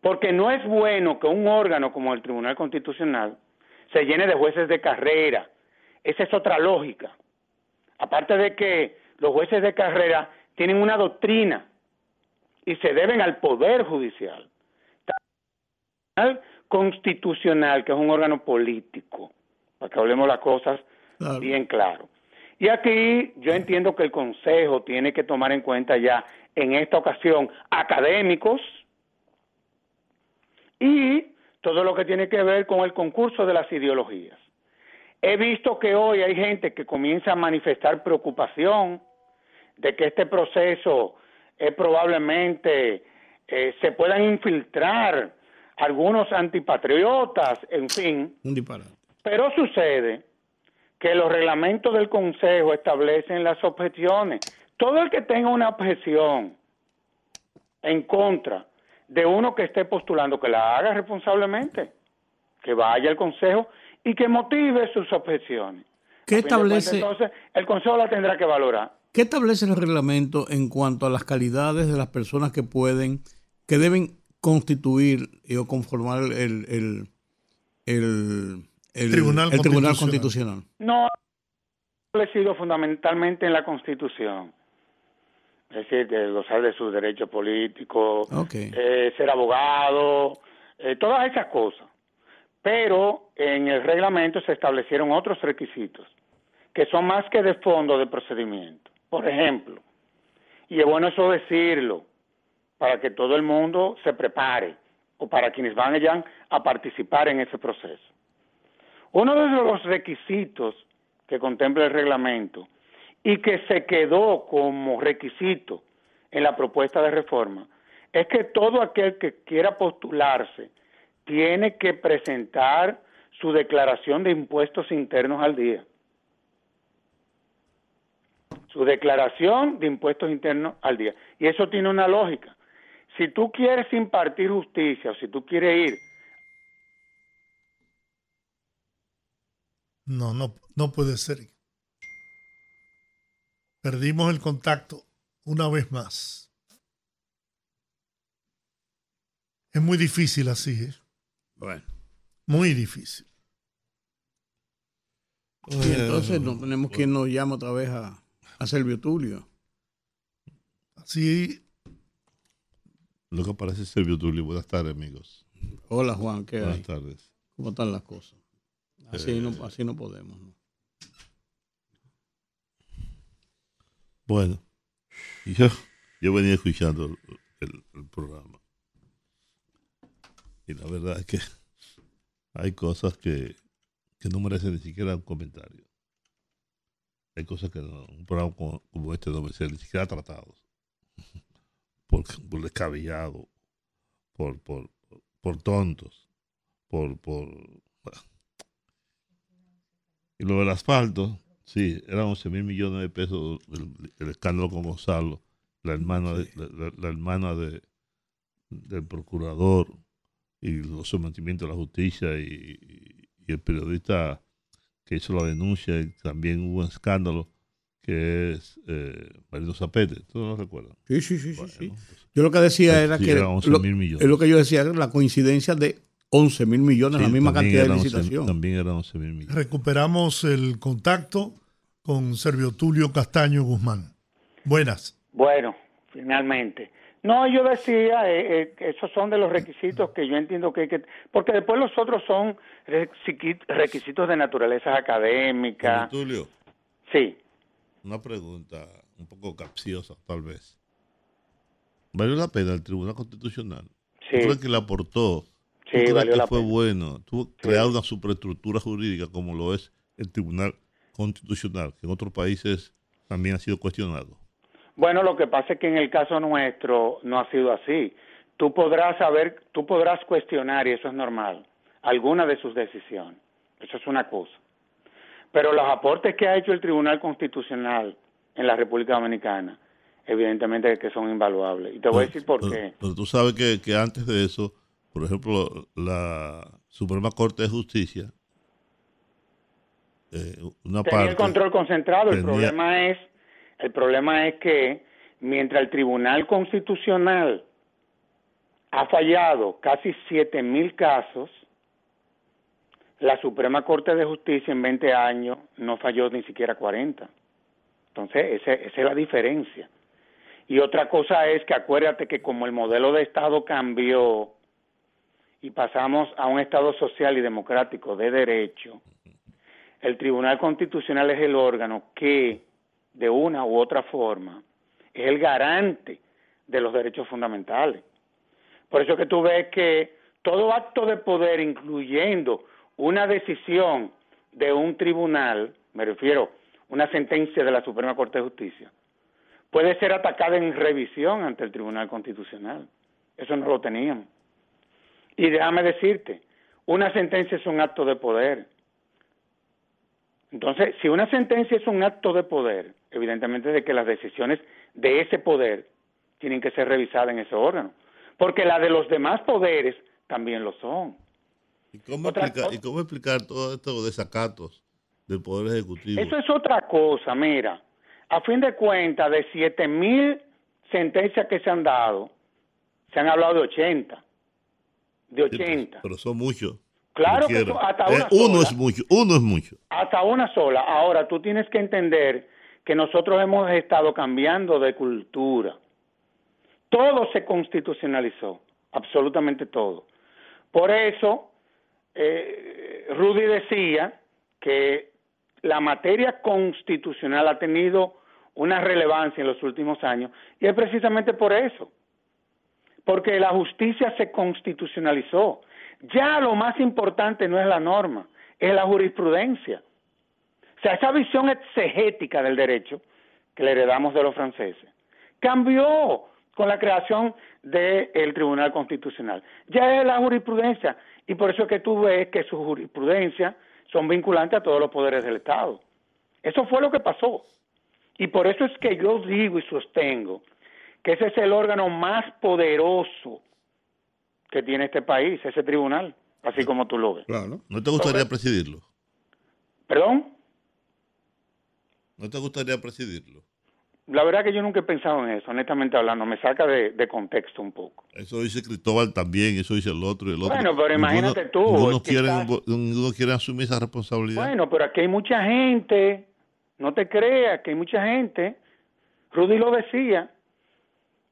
porque no es bueno que un órgano como el Tribunal Constitucional se llene de jueces de carrera. Esa es otra lógica. Aparte de que los jueces de carrera tienen una doctrina y se deben al Poder Judicial. Tribunal Constitucional, que es un órgano político, para que hablemos las cosas Claro. bien claro. Y aquí yo entiendo que el Consejo tiene que tomar en cuenta ya en esta ocasión académicos y todo lo que tiene que ver con el concurso de las ideologías. He visto que hoy hay gente que comienza a manifestar preocupación de que este proceso eh, probablemente eh, se puedan infiltrar algunos antipatriotas, en fin, Un disparate. pero sucede que los reglamentos del Consejo establecen las objeciones. Todo el que tenga una objeción en contra de uno que esté postulando, que la haga responsablemente. que vaya al Consejo y que motive sus objeciones. ¿Qué establece, Entonces, el Consejo la tendrá que valorar. ¿Qué establece el reglamento en cuanto a las calidades de las personas que pueden, que deben constituir y o conformar el, el, el, el- Tribunal el Tribunal Constitucional. Constitucional? No establecido fundamentalmente en la Constitución. Es decir, de gozar de sus derechos políticos, eh, ser abogado, eh, todas esas cosas. Pero en el reglamento se establecieron otros requisitos que son más que de fondo de procedimiento. Por ejemplo, y es bueno eso decirlo, para que todo el mundo se prepare, o para quienes van allá a participar en ese proceso. Uno de los requisitos que contempla el reglamento y que se quedó como requisito en la propuesta de reforma es que todo aquel que quiera postularse tiene que presentar su declaración de impuestos internos al día. Su declaración de impuestos internos al día. Y eso tiene una lógica. Si tú quieres impartir justicia o si tú quieres ir No, no, no puede ser. Perdimos el contacto una vez más. Es muy difícil así, ¿eh? Bueno. Muy difícil. Y entonces no tenemos quien nos llame otra vez a, a Servio Tulio. Así, Lo que parece Servio Tulio. Buenas tardes, amigos. Hola Juan, ¿qué Buenas hay? tardes. ¿Cómo están las cosas? Así, Eh, no, así no podemos. ¿no? Bueno, yo, yo venía escuchando el, programa. Y la verdad es que hay cosas que, que no merecen ni siquiera un comentario. Hay cosas que no- un programa como, como este no merece ni siquiera tratados. Por, por descabellado, por, por, por tontos, por, por... bueno. Y lo del asfalto, sí, eran 11 mil millones de pesos el, el escándalo con Gonzalo, la hermana, de, la, hermana de, del procurador y los sometimientos a la justicia y, y el periodista que hizo la denuncia y también hubo un escándalo que es eh, Marino Zapete, ¿tú no lo recuerdas? Sí, sí, sí, sí, Bueno, sí. pues, Yo lo que decía era sí, que eran 11 lo, mil millones. es lo que yo decía, era la coincidencia de 11 mil millones, la misma cantidad de eran 11 licitación. también eran 11 mil millones. recuperamos el contacto con Servio Tulio Castaño Guzmán. Buenas. Bueno, finalmente. No, yo decía, eh, eh, que esos son de los requisitos que yo entiendo que hay que... Porque después los otros son requisi- requisitos de naturaleza académica. Tulio, Sí. una pregunta un poco capciosa, tal vez. ¿Valió la pena el Tribunal Constitucional? Sí. ¿Tú crees que le aportó? ¿Tú Sí, valió que la fue pena. bueno? Tuvo que crear una superestructura jurídica como lo es el Tribunal Constitucional, que en otros países también ha sido cuestionado. Bueno, lo que pasa es que en el caso nuestro no ha sido así. Tú podrás saber, tú podrás cuestionar, y eso es normal, alguna de sus decisiones. Eso es una cosa. Pero los aportes que ha hecho el Tribunal Constitucional en la República Dominicana, evidentemente que son invaluables. Y te voy a decir por Pero- qué. Pero tú sabes que, que antes de eso, por ejemplo, la Suprema Corte de Justicia, eh, una Tenía parte... el control concentrado. El problema es, el problema es que mientras el Tribunal Constitucional ha fallado casi siete mil casos, la Suprema Corte de Justicia en 20 años no falló ni siquiera 40. Entonces, ese- esa es la diferencia. Y otra cosa es que acuérdate que como el modelo de Estado cambió y pasamos a un Estado social y democrático de derecho, el Tribunal Constitucional es el órgano que, de una u otra forma, es el garante de los derechos fundamentales. Por eso que tú ves que todo acto de poder, incluyendo una decisión de un tribunal, me refiero una sentencia de la Suprema Corte de Justicia, puede ser atacada en revisión ante el Tribunal Constitucional. Eso no lo teníamos. Y déjame decirte, una sentencia es un acto de poder. Entonces, si una sentencia es un acto de poder, evidentemente de que las decisiones de ese poder tienen que ser revisadas en ese órgano, porque la de los demás poderes también lo son. ¿Y cómo, Otra ¿Y cómo explicar todos estos desacatos del Poder Ejecutivo? Eso es otra cosa, mira. A fin de cuentas, de 7 mil sentencias que se han dado, se han hablado de 80. De Sí, pero- 80. Pero son muchos. Claro que son- hasta Eh, una uno sola. es mucho, uno es mucho. Hasta una sola. Ahora, tú tienes que entender que nosotros hemos estado cambiando de cultura. Todo se constitucionalizó, absolutamente todo. Por eso, eh, Rudy decía que la materia constitucional ha tenido una relevancia en los últimos años y es precisamente por eso, porque la justicia se constitucionalizó. Ya lo más importante no es la norma, es la jurisprudencia. O sea, esa visión exegética del derecho que le heredamos de los franceses cambió con la creación del Tribunal Constitucional. Ya es la jurisprudencia y por eso es que tú ves que sus jurisprudencias son vinculantes a todos los poderes del Estado. Eso fue lo que pasó. Y por eso es que yo digo y sostengo que ese es el órgano más poderoso que tiene este país, ese tribunal, así como tú lo ves. Claro. ¿No te gustaría presidirlo? ¿Perdón? ¿No te gustaría presidirlo? La verdad que yo nunca he pensado en eso, honestamente hablando, me saca de, de contexto un poco. Eso dice Cristóbal también, eso dice el otro y el otro. Bueno, pero imagínate tú, Ninguno quiere, ninguno quiere asumir esa responsabilidad. Bueno, pero aquí hay mucha gente, no te creas que hay mucha gente, Rudy lo decía,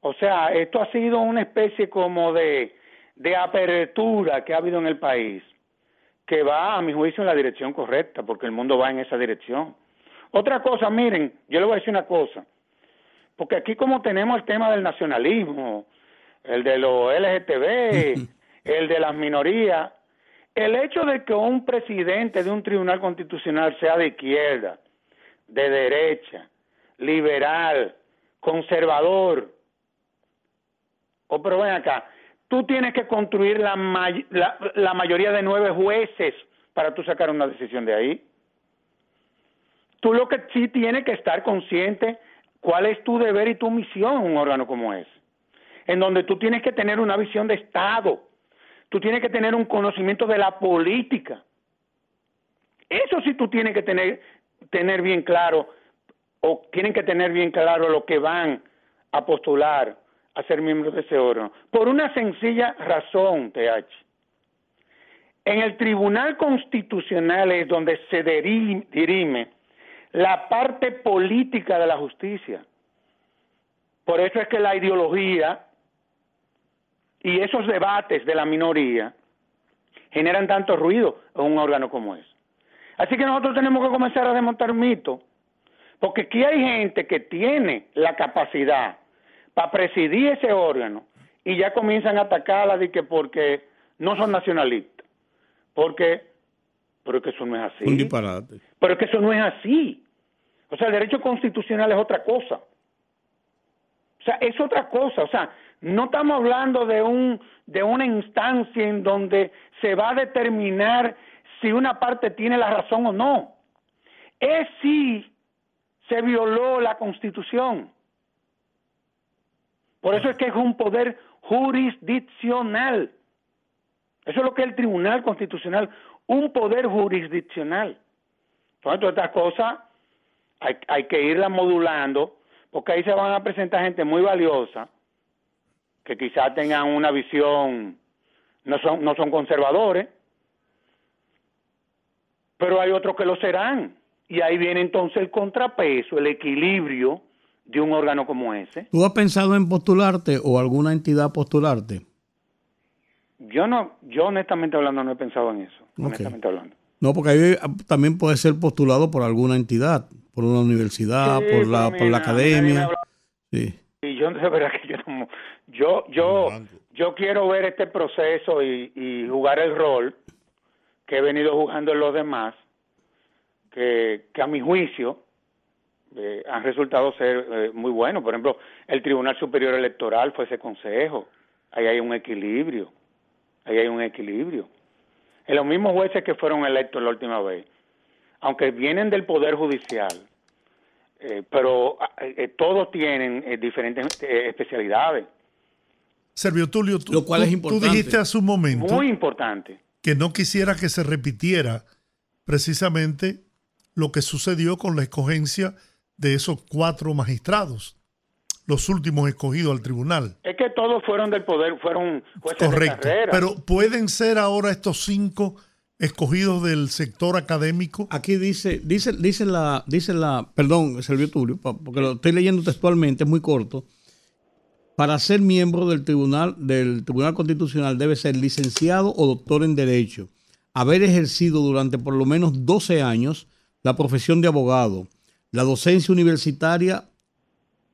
o sea, esto ha sido una especie como de, de apertura que ha habido en el país, que va, a mi juicio, en la dirección correcta, porque el mundo va en esa dirección. Otra cosa, miren, yo le voy a decir una cosa, porque aquí como tenemos el tema del nacionalismo, el de los LGTB, el de las minorías, el hecho de que un presidente de un tribunal constitucional sea de izquierda, de derecha, liberal, conservador, o pero ven acá, tú tienes que construir la mayoría de nueve jueces para tú sacar una decisión de ahí. Tú lo que sí tienes que estar consciente cuál es tu deber y tu misión en un órgano como ese, en donde tú tienes que tener una visión de Estado, tú tienes que tener un conocimiento de la política. Eso sí tú tienes que tener, tener bien claro, o tienen que tener bien claro lo que van a postular a ser miembros de ese órgano. Por una sencilla razón, TH. En el Tribunal Constitucional es donde se diri- dirime la parte política de la justicia. Por eso es que la ideología y esos debates de la minoría generan tanto ruido en un órgano como ese. Así que nosotros tenemos que comenzar a desmontar mitos, porque aquí hay gente que tiene la capacidad para presidir ese órgano y ya comienzan a atacarla de que porque no son nacionalistas, porque, pero es que eso no es así. Un disparate. Pero es que eso no es así. O sea, el derecho constitucional es otra cosa. O sea, es otra cosa. O sea, no estamos hablando de un de una instancia en donde se va a determinar si una parte tiene la razón o no. Es si se violó la Constitución. Por eso es que es un poder jurisdiccional. Eso es lo que es el Tribunal Constitucional, un poder jurisdiccional. Entonces, todas estas cosas hay, hay que irlas modulando, porque ahí se van a presentar gente muy valiosa, que quizás tengan una visión, no son, no son conservadores, pero hay otros que lo serán. Y ahí viene entonces el contrapeso, el equilibrio de un órgano como ese. ¿Tú has pensado en postularte o alguna entidad postularte? Yo no, yo honestamente hablando no he pensado en eso, honestamente hablando. No, porque ahí ah, también puede ser postulado por alguna entidad, por una universidad, Sí, por la, por la academia. Sí. Y yo de verdad que yo no- yo yo yo quiero ver este proceso y, y jugar el rol que he venido jugando en los demás, que, que a mi juicio eh, han resultado ser eh, muy buenos. Por ejemplo, el Tribunal Superior Electoral fue ese consejo. Ahí hay un equilibrio. Ahí hay un equilibrio. En los mismos jueces que fueron electos la última vez, aunque vienen del Poder Judicial, eh, pero eh, eh, todos tienen eh, diferentes eh, especialidades. Servio Tulio, tú, Lo cual es importante. tú dijiste hace un momento Muy importante. que no quisiera que se repitiera precisamente lo que sucedió con la escogencia de esos cuatro magistrados, los últimos escogidos al tribunal. Es que todos fueron del poder, fueron jueces de Correcto. carrera. Pero pueden ser ahora estos cinco escogidos del sector académico. Aquí dice, dice, dice la, dice la, perdón, Servio Tulio, porque lo estoy leyendo textualmente, es muy corto. Para ser miembro del tribunal, del Tribunal Constitucional debe ser licenciado o doctor en Derecho, haber ejercido durante por lo menos 12 años la profesión de abogado, la docencia universitaria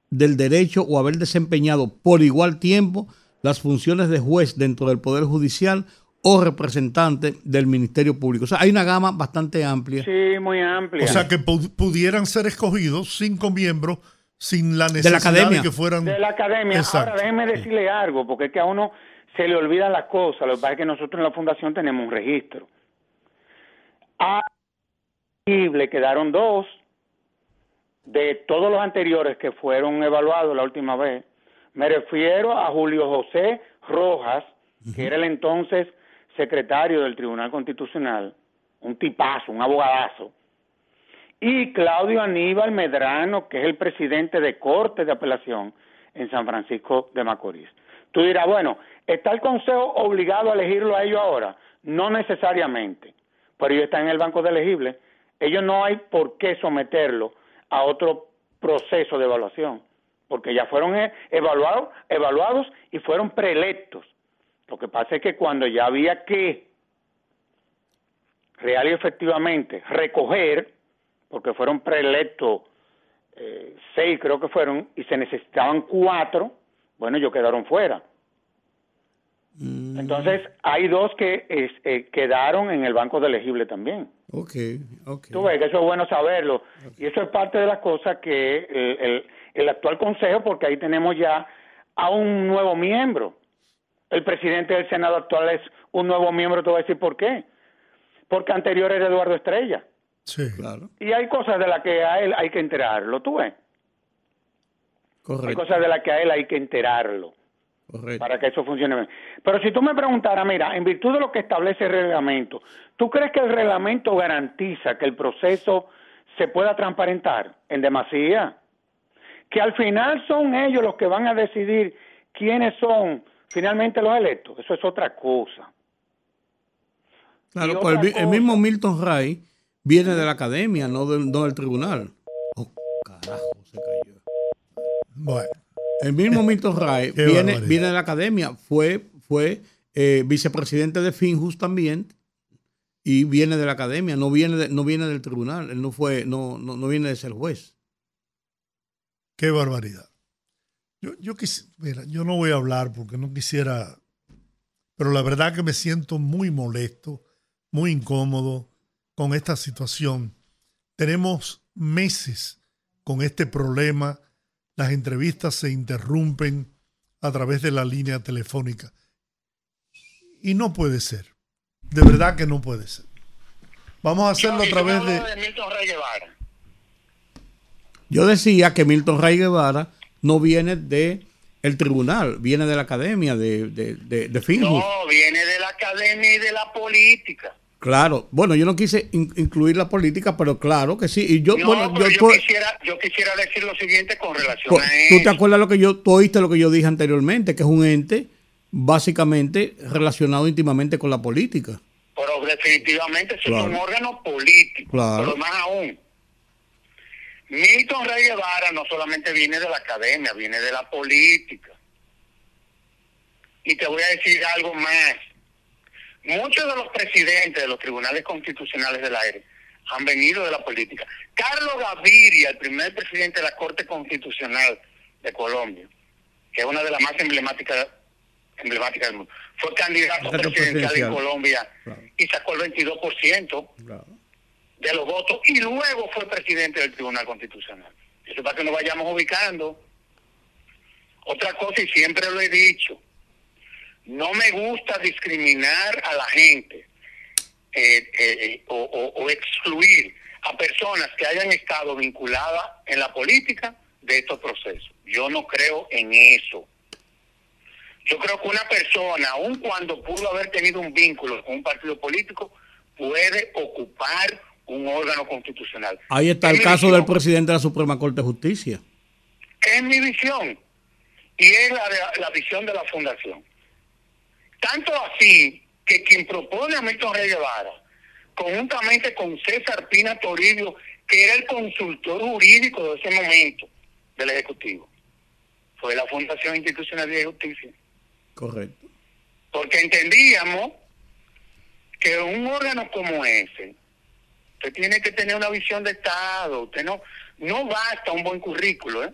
del derecho o haber desempeñado por igual tiempo las funciones de juez dentro del Poder Judicial o representante del Ministerio Público. O sea, hay una gama bastante amplia. Sí, muy amplia. O sea que pu- pudieran ser escogidos cinco miembros sin la la necesidad de, academia. que fueran de la academia. Exacto. Ahora déjeme decirle algo, porque es que a uno se le olvidan las cosas. Lo que pasa es que nosotros en la fundación tenemos un registro. A elegible quedaron dos de todos los anteriores que fueron evaluados la última vez. Me refiero a Julio José Rojas, que era el entonces secretario del Tribunal Constitucional, un tipazo, un abogadazo, y Claudio Aníbal Medrano, que es el presidente de Corte de Apelación en San Francisco de Macorís. Tú dirás, bueno, ¿está el Consejo obligado a elegirlo a ellos ahora? No necesariamente, pero ellos están en el banco de elegibles. Ellos no hay por qué someterlo a otro proceso de evaluación, porque ya fueron eh, evaluados, evaluados y fueron preelectos. Lo que pasa es que cuando ya había que real y efectivamente recoger, porque fueron preelectos eh, seis creo que fueron, y se necesitaban cuatro, bueno, ellos quedaron fuera. Entonces, hay dos que es- eh, quedaron en el banco de elegible también. Ok, ok. Tú ves que eso es bueno saberlo. Y eso es parte de las cosas que el, el- el actual consejo, porque ahí tenemos ya a un nuevo miembro. El presidente del Senado actual es un nuevo miembro, te voy a decir por qué. Porque anterior era Eduardo Estrella. Sí. Claro, Y hay cosas de las que a él hay que enterarlo, tú ves. Hay correcto, cosas de las que a él hay que enterarlo correcto. para que eso funcione bien. Pero si tú me preguntaras, mira, en virtud de lo que establece el reglamento, ¿tú crees que el reglamento garantiza que el proceso se pueda transparentar en demasía? Que al final son ellos los que van a decidir quiénes son finalmente los electos. Eso es otra cosa. Claro, otra pues el, mi- el mismo Milton Ray viene de la academia, no del, no del tribunal. Oh, carajo, se cayó. Bueno, El mismo Milton Ray viene, viene de la academia, fue, fue eh, vicepresidente de Finjus también y viene de la academia, no viene, de- no viene del tribunal, él no fue, no, no, no viene de ser juez. qué barbaridad. Yo, yo, quis- mira, yo no voy a hablar porque no quisiera, pero la verdad que me siento muy molesto, muy incómodo con esta situación. Tenemos meses con este problema, las entrevistas se interrumpen a través de la línea telefónica. Y no puede ser, de verdad que no puede ser. Vamos a hacerlo a través de... Milton Rey Guevara. Yo decía que Milton Ray Guevara no viene de el tribunal, viene de la academia de, de, de, de Finjus. viene de la academia y de la política. Claro, bueno, yo no quise in- incluir la política, pero claro que sí. Y yo, bueno, yo, quisiera, yo quisiera decir lo siguiente con relación tú- tú te acuerdas lo que yo, tú oíste lo que yo dije anteriormente, que es un ente básicamente relacionado íntimamente con la política. Pero definitivamente eso Claro. es un órgano político. Claro. Pero más aún, Milton Rey Guevara no solamente viene de la academia, viene de la política. Y te voy a decir algo más. Muchos de los presidentes de los tribunales constitucionales del aire han venido de la política. Carlos Gaviria, el primer presidente de la Corte Constitucional de Colombia, que es una de las más emblemáticas emblemáticas del mundo, fue candidato presidencial en. Colombia Claro. y sacó el 22% de los votos y luego fue presidente del Tribunal Constitucional. Eso para que nos vayamos ubicando. Otra cosa, y siempre lo he dicho, no me gusta discriminar a la gente eh, eh, o, o- o excluir a personas que hayan estado vinculadas en la política de estos procesos. Yo no creo en eso. Yo creo que una persona, aun cuando pudo haber tenido un vínculo con un partido político, puede ocupar un órgano constitucional. Ahí está Es el caso visión. del presidente de la Suprema Corte de Justicia. Es mi visión. Y es la, la visión de la fundación. Tanto así que quien propone a Milton Rey Guevara, conjuntamente con César Pina Toribio, que era el consultor jurídico de ese momento del Ejecutivo, fue la Fundación Institucional de Justicia. Correcto. Porque entendíamos que un órgano como ese, usted tiene que tener una visión de Estado, usted no, no basta un buen currículo, ¿eh?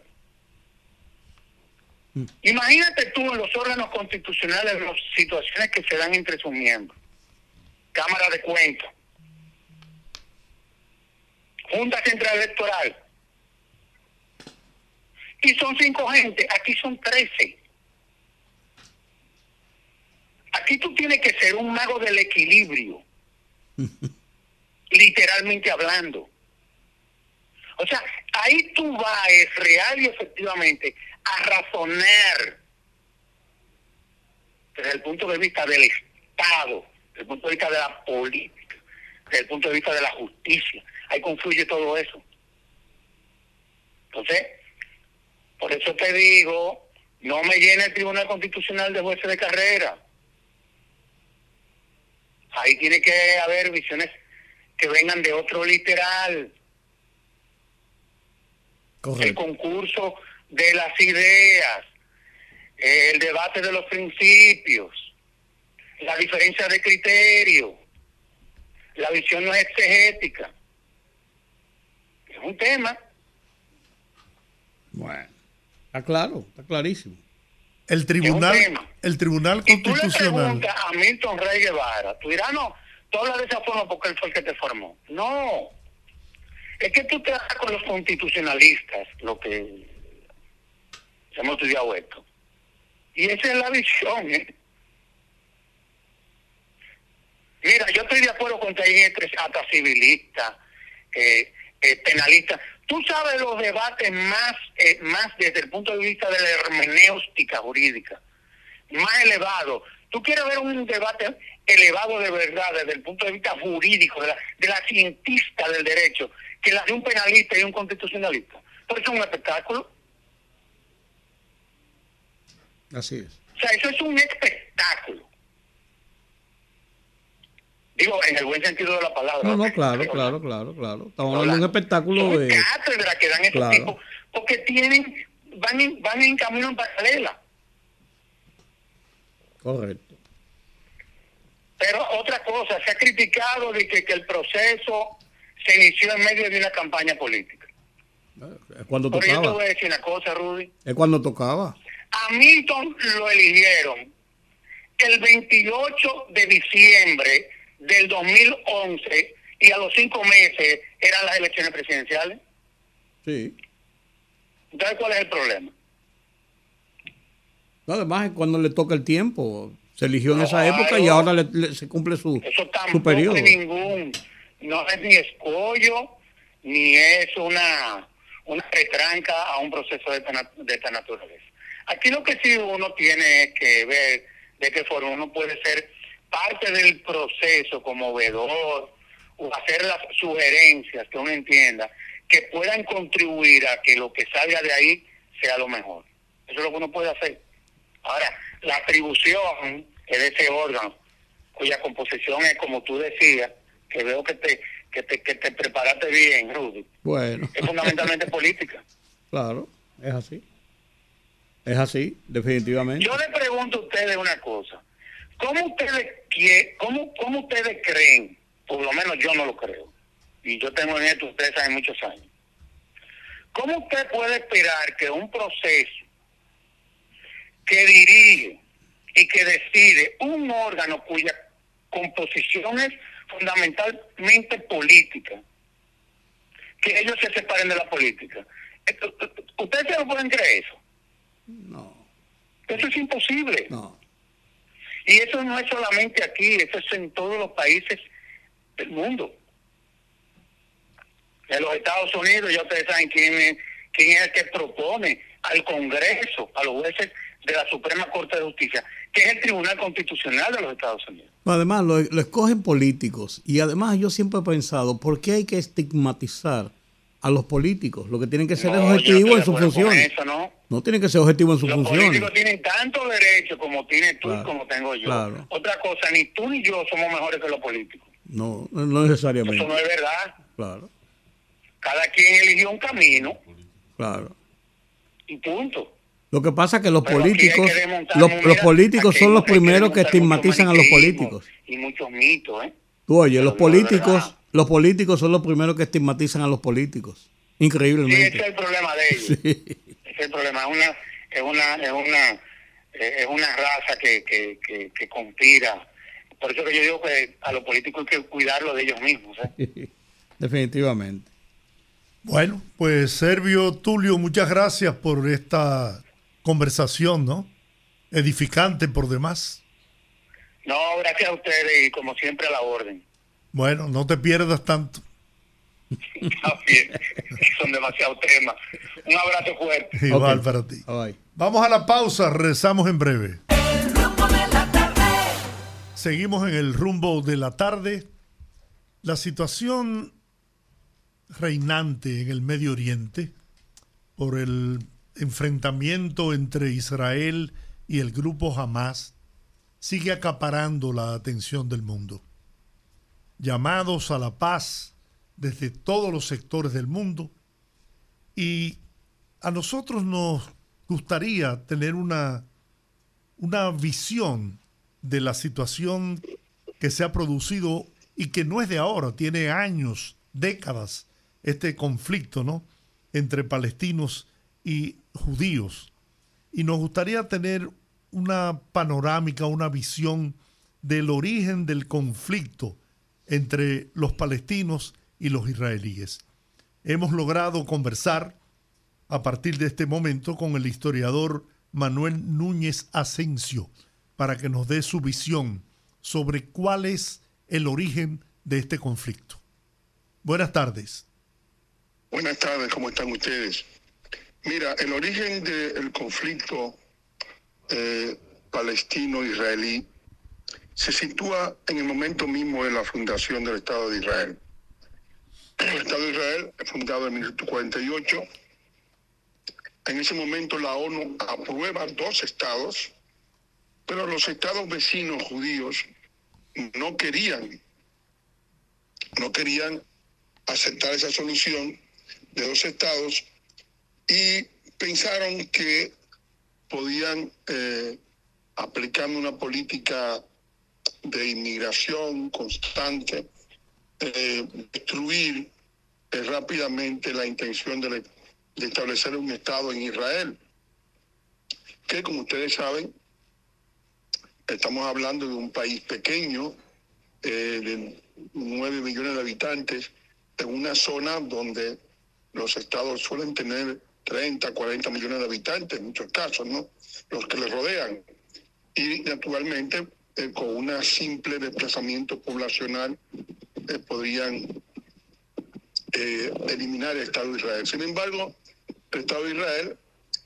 Imagínate tú en los órganos constitucionales las situaciones que se dan entre sus miembros. Cámara de Cuentas, Junta Central Electoral. Y son cinco gente, aquí son trece. Aquí tú tienes que ser un mago del equilibrio, literalmente hablando. O sea, ahí tú vas real y efectivamente a razonar desde el punto de vista del Estado, desde el punto de vista de la política, desde el punto de vista de la justicia. Ahí confluye todo eso. Entonces, por eso te digo, no me llene el Tribunal Constitucional de jueces de carrera. Ahí tiene que haber visiones que vengan de otro literal. El Correcto. concurso de las ideas, el debate de los principios, la diferencia de criterio, la visión no es exegética. Es un tema. Bueno, está claro, está clarísimo. El tribunal, el tribunal Y tú le constitucional. preguntas a Milton Rey Guevara, tú dirás, no, tú hablas de esa forma porque él fue el que te formó. No. Es que tú te das con los constitucionalistas, lo que hemos estudiado esto. Y esa es la visión. ¿eh? Mira, yo estoy de acuerdo con que hay gente hasta civilista, eh, eh, penalista. Tú sabes los debates más, eh, más desde el punto de vista de la hermenéutica jurídica, más elevado. Tú quieres ver un debate elevado de verdad desde el punto de vista jurídico, de la, de la cientista del derecho, que la de un penalista y un constitucionalista. Por eso es un espectáculo. Así es. O sea, eso es un espectáculo. Digo, en el buen sentido de la palabra. No, no, claro, Pero, claro, claro, claro. Estamos hablando de un espectáculo de... cátedras que dan esos Claro. tipos, porque tienen, van en, van en camino en paralela. Correcto. Pero otra cosa, se ha criticado de que, que el proceso se inició en medio de una campaña política. Es cuando Pero yo te tocaba. voy a decir una cosa, Rudy. Es cuando tocaba. A Milton lo eligieron el 28 de diciembre del 2011 y a los cinco meses eran las elecciones presidenciales. Sí. Entonces, ¿cuál es el problema? No, además es cuando le toca el tiempo. Se eligió en esa época y ahora le- le- se cumple su, Eso su periodo. ningún, no es ni escollo, ni es una, una retranca a un proceso de de esta naturaleza. Aquí lo que sí uno tiene que ver de qué forma uno puede ser parte del proceso como vedor o hacer las sugerencias que uno entienda que puedan contribuir a que lo que salga de ahí sea lo mejor. Eso es lo que uno puede hacer. Ahora, la atribución es de ese órgano, cuya composición es como tú decías, que veo que te, que te, que te preparaste bien, Rudy, Bueno, es fundamentalmente política. claro, es así. Es así, definitivamente. Yo le pregunto a ustedes una cosa. ¿Cómo ustedes, quie- cómo, cómo ustedes creen? Por lo menos yo no lo creo. Y yo tengo en esto ustedes hace muchos años. ¿Cómo usted puede esperar que un proceso que dirige y que decide un órgano cuya composición es fundamentalmente política, que ellos se separen de la política? ¿Ustedes se lo pueden creer eso? No, Eso es imposible. no. Y eso no es solamente aquí, eso es en todos los países del mundo. En los Estados Unidos ya ustedes saben quién es, quién es el que propone al Congreso, a los jueces de la Suprema Corte de Justicia, que es el Tribunal Constitucional de los Estados Unidos. Además, lo, lo escogen políticos. Y además, yo siempre he pensado, ¿por qué hay que estigmatizar a los políticos? Lo que tienen que ser es No, no objetivo en sus funciones. eso, ¿no? No tienen que ser objetivo en sus Los funciones. políticos tienen tantos derechos como tienes tú Claro, y como tengo yo. claro. Otra cosa, ni tú ni yo somos mejores que los políticos. No, no necesariamente. Eso no es verdad. Claro, Cada quien eligió un camino claro. y punto. Lo que pasa es que los Pero que políticos, los, los políticos son los primeros que estigmatizan a los políticos. Y muchos mitos, ¿eh? Tú oye, los Pero políticos, los políticos son los primeros que estigmatizan a los políticos. Sí, ese es Increíblemente. el problema de ellos. Sí. Ese es el problema. Es una, es una, es una, eh, es una raza que, que, que, que conspira. Por eso que yo digo que a los políticos hay que cuidarlo de ellos mismos. ¿eh? Definitivamente. Bueno, pues Servio Tulio, muchas gracias por esta conversación, ¿no? Edificante por demás. No, gracias a ustedes y como siempre a la orden. Bueno, no te pierdas tanto. Está bien. Son demasiados temas. Un abrazo fuerte. Igual para ti. Bye. Vamos a la pausa, rezamos en breve. El rumbo de la tarde. Seguimos en el rumbo de la tarde. La situación reinante en el Medio Oriente por el enfrentamiento entre Israel y el grupo Hamas sigue acaparando la atención del mundo. Llamados a la paz desde todos los sectores del mundo y a nosotros nos gustaría tener una, una visión de la situación que se ha producido y que no es de ahora, tiene años, décadas, este conflicto, ¿no? Entre palestinos y judíos. Y nos gustaría tener una panorámica, una visión del origen del conflicto entre los palestinos y los israelíes. Hemos logrado conversar a partir de este momento con el historiador Manuel Núñez Asensio para que nos dé su visión sobre cuál es el origen de este conflicto. Buenas tardes. Buenas tardes, ¿cómo están ustedes? Mira, el origen del conflicto eh, palestino-israelí se sitúa en el momento mismo de la fundación del Estado de Israel. El Estado de Israel es fundado en 1948. En ese momento la ONU aprueba dos estados, pero los estados vecinos judíos no querían, no querían aceptar esa solución de dos estados y pensaron que podían, eh, aplicando una política de inmigración constante, eh, destruir eh, rápidamente la intención de, establecer un Estado en Israel, que como ustedes saben, estamos hablando de un país pequeño, de 9 millones de habitantes, en una zona donde los estados suelen tener 30, 40 millones de habitantes, en muchos casos, ¿no? Los que les rodean. Y naturalmente, eh, con un simple desplazamiento poblacional, eh, podrían eh, eliminar el Estado de Israel. Sin embargo, el Estado de Israel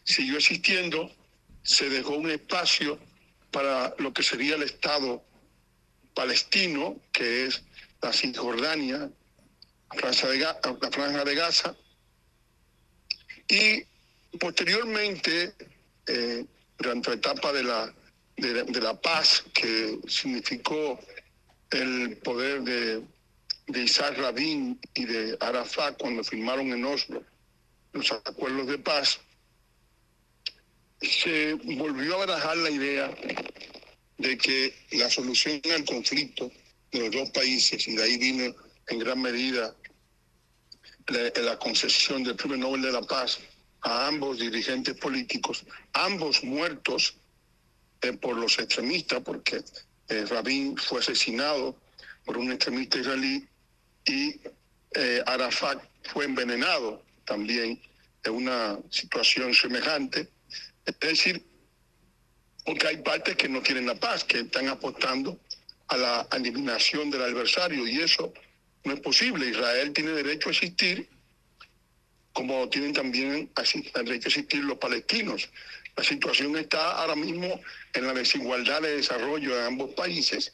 siguió existiendo, se dejó un espacio para lo que sería el Estado palestino, que es la Cisjordania, la Franja de Gaza, y posteriormente, eh, durante la etapa de la, de, la- paz que significó el poder de, de Isaac Rabin y de Arafat cuando firmaron en Oslo los acuerdos de paz, se volvió a barajar la idea de que la solución al conflicto de los dos países, y de ahí vino en gran medida la, la concesión del Premio Nobel de la Paz a ambos dirigentes políticos, ambos muertos eh, por los extremistas, porque eh, Rabin fue asesinado por un extremista israelí y eh, Arafat fue envenenado también en una situación semejante. Es decir, porque hay partes que no quieren la paz, que están apostando a la eliminación del adversario y eso no es posible. Israel tiene derecho a existir como tienen también el derecho a existir los palestinos. La situación está ahora mismo en la desigualdad de desarrollo de ambos países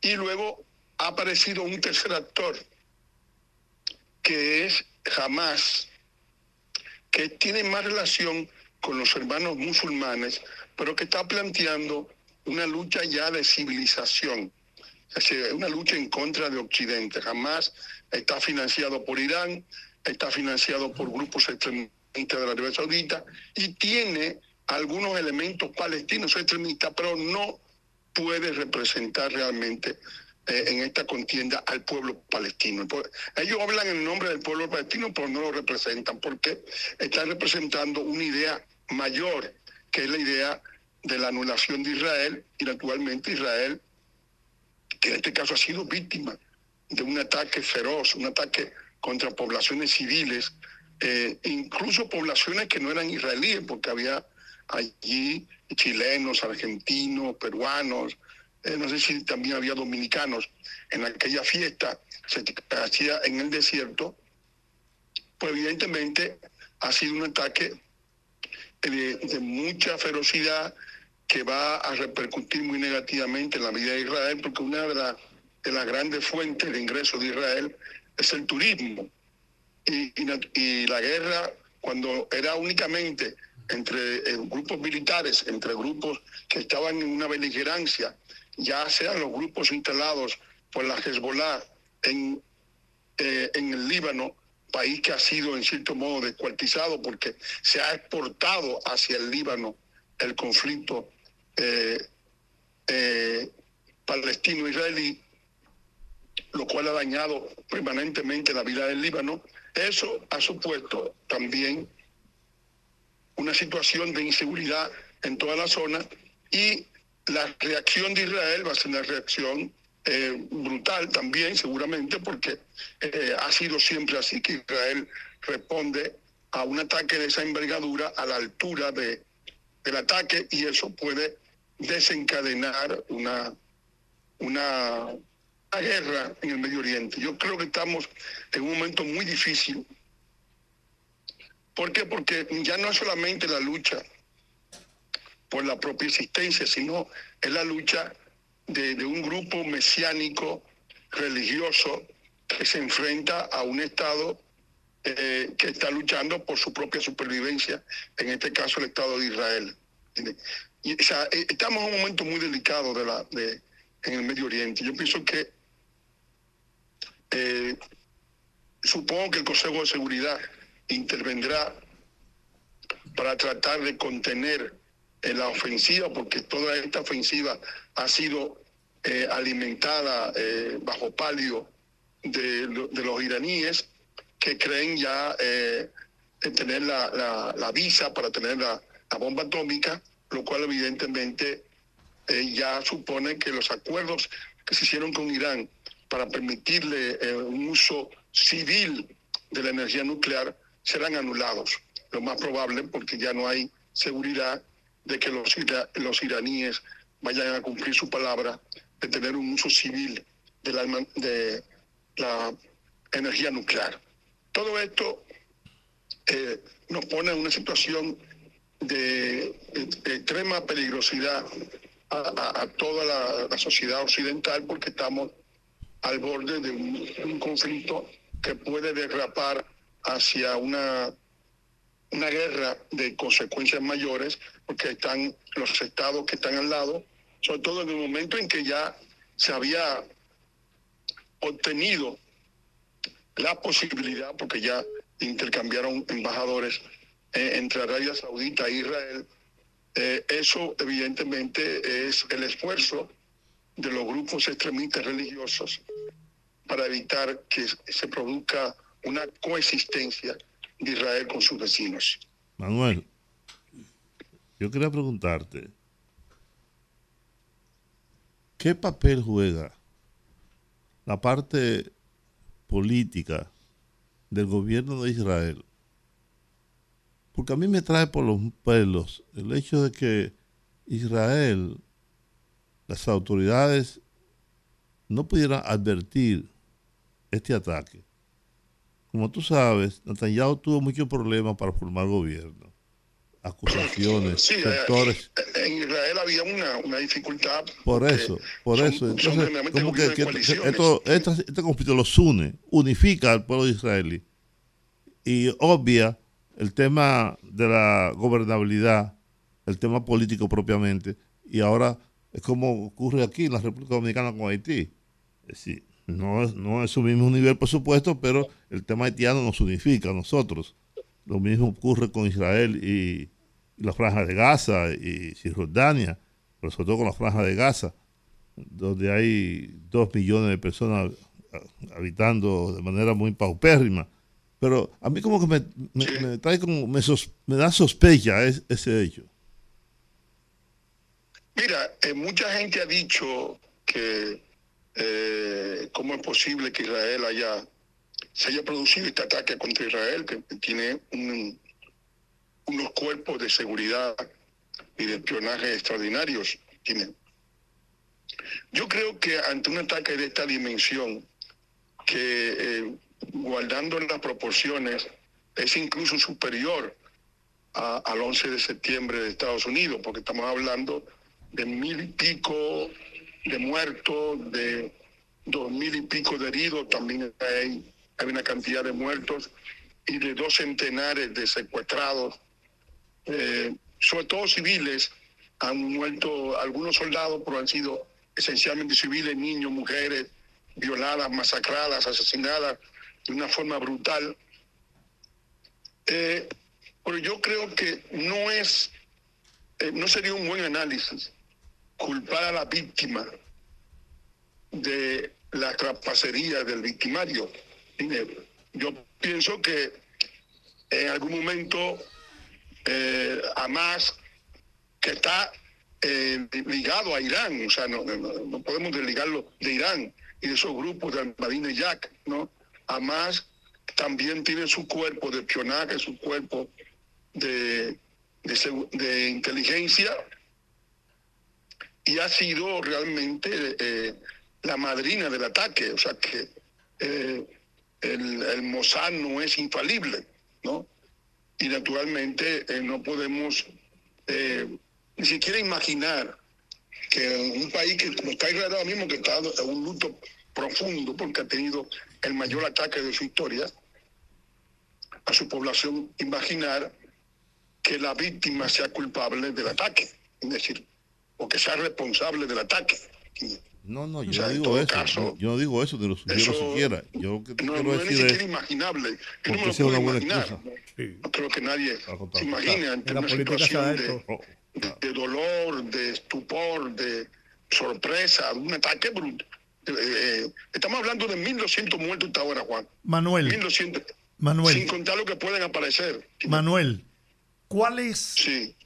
y luego ha aparecido un tercer actor que es Hamas, que tiene más relación con los hermanos musulmanes, pero que está planteando una lucha ya de civilización, es una lucha en contra de Occidente. Hamas está financiado por Irán, está financiado por grupos extremistas de la Arabia Saudita y tiene algunos elementos palestinos extremistas, pero no puede representar realmente eh, en esta contienda al pueblo palestino. Ellos hablan en nombre del pueblo palestino, pero no lo representan, porque están representando una idea mayor, que es la idea de la anulación de Israel, y naturalmente Israel, que en este caso ha sido víctima de un ataque feroz, un ataque contra poblaciones civiles, eh, incluso poblaciones que no eran israelíes, porque había allí chilenos, argentinos, peruanos, eh, no sé si también había dominicanos. En aquella fiesta, se hacía en el desierto, pues evidentemente ha sido un ataque de, de, mucha ferocidad que va a repercutir muy negativamente en la vida de Israel, porque una de, la, de las grandes fuentes de ingresos de Israel es el turismo. Y la guerra, cuando era únicamente entre eh, grupos militares, entre grupos que estaban en una beligerancia, ya sean los grupos instalados por la Hezbollah en, eh, en el Líbano, país que ha sido en cierto modo descuartizado porque se ha exportado hacia el Líbano el conflicto eh, eh, palestino-israelí, lo cual ha dañado permanentemente la vida del Líbano. Eso ha supuesto también una situación de inseguridad en toda la zona y la reacción de Israel va a ser una reacción eh, brutal también, seguramente, porque ha sido siempre así que Israel responde a un ataque de esa envergadura a la altura de, del ataque y eso puede desencadenar una, una, guerra en el Medio Oriente. Yo creo que estamos en un momento muy difícil. ¿Por qué? Porque ya no es solamente la lucha por la propia existencia, sino es la lucha de, de, un grupo mesiánico religioso que se enfrenta a un Estado eh, que está luchando por su propia supervivencia, en este caso el Estado de Israel. Eh, estamos en un momento muy delicado de la, de, en el Medio Oriente. Yo pienso que eh, supongo que el Consejo de Seguridad intervendrá para tratar de contener en la ofensiva, porque toda esta ofensiva ha sido eh, alimentada eh, bajo palio de, los iraníes que creen ya eh, tener la, la, visa para tener la, bomba atómica, lo cual evidentemente eh, ya supone que los acuerdos que se hicieron con Irán para permitirle eh, un uso civil de la energía nuclear serán anulados. Lo más probable porque ya no hay seguridad de que los, ira, los iraníes vayan a cumplir su palabra de tener un uso civil de la, energía nuclear. Todo esto eh, nos pone en una situación de, extrema peligrosidad a, toda la, sociedad occidental porque estamos al borde de un, un conflicto que puede derrapar hacia una una guerra de consecuencias mayores, porque están los estados que están al lado, sobre todo en el momento en que ya se había obtenido la posibilidad, porque ya intercambiaron embajadores eh, entre Arabia Saudita e Israel, eh, eso evidentemente es el esfuerzo de los grupos extremistas religiosos para evitar que se produzca una coexistencia de Israel con sus vecinos. Manuel, yo quería preguntarte, ¿qué papel juega la parte política del gobierno de Israel? Porque a mí me trae por los pelos el hecho de que Israel, las autoridades, no pudieran advertir este ataque como tú sabes, Netanyahu tuvo muchos problemas para formar gobierno. acusaciones, Sí, eh, sectores. en Israel había una, una dificultad. Por porque eso, por son- eso. Entonces, como que, que esto, esta- este conflicto los une, unifica al pueblo israelí y obvia el tema de la gobernabilidad, el tema político propiamente, y ahora es como ocurre aquí en la República Dominicana con Haití. Es decir, no no es su mismo nivel, por supuesto, pero el tema haitiano nos unifica a nosotros. Lo mismo ocurre con Israel y, y la Franja de Gaza y Cisjordania, pero sobre todo con la Franja de Gaza, donde hay dos millones de personas habitando de manera muy paupérrima. Pero a mí como que me, me- me trae como, me, sos- me da sospecha es- ese hecho. Mira, eh, mucha gente ha dicho que eh, cómo es posible que Israel haya se haya producido este ataque contra Israel, que tiene un- unos cuerpos de seguridad y de espionaje extraordinarios. Tiene. Yo creo que ante un ataque de esta dimensión, que eh, guardando las proporciones, es incluso superior a- al 11 de septiembre de Estados Unidos, porque estamos hablando de mil y pico de muertos, de dos mil y pico de heridos, también hay, hay una cantidad de muertos, y de dos centenares de secuestrados, eh, sobre todo civiles, han muerto algunos soldados, pero han sido esencialmente civiles, niños, mujeres, violadas, masacradas, asesinadas de una forma brutal. Eh, pero yo creo que no es, eh, no sería un buen análisis culpar a la víctima de la trapacería del victimario. Yo pienso que en algún momento eh, Hamas, que está ligado a Irán, o sea, no, no- no podemos desligarlo de Irán y de esos grupos de Al-Madine Jack, ¿no? Hamas también tiene su cuerpo de espionaje, su cuerpo de, de inteligencia y ha sido realmente eh, la madrina del ataque. O sea que eh, el, el Mossad no es infalible, ¿no? Y naturalmente eh, no podemos ni siquiera imaginar que un país que como está Israel ahora mismo, que está en un luto profundo porque ha tenido el mayor ataque de su historia a su población, imaginar que la víctima sea culpable del ataque, es decir, o que sea responsable del ataque. No, no, yo O sea, no digo eso. caso, yo, yo no digo eso, ni lo sugiero eso siquiera. Yo lo que No, quiero no es ni siquiera es imaginable. Yo no me lo sea puedo una buena imaginar. excusa. No creo que nadie se imagine ante una situación de, de dolor, de estupor, de sorpresa, de un ataque bruto. Eh, estamos hablando de 1.200 muertos hasta ahora, Juan. Manuel, 1.200. Manuel. Sin contar lo que pueden aparecer. Manuel, ¿cuál es, Sí.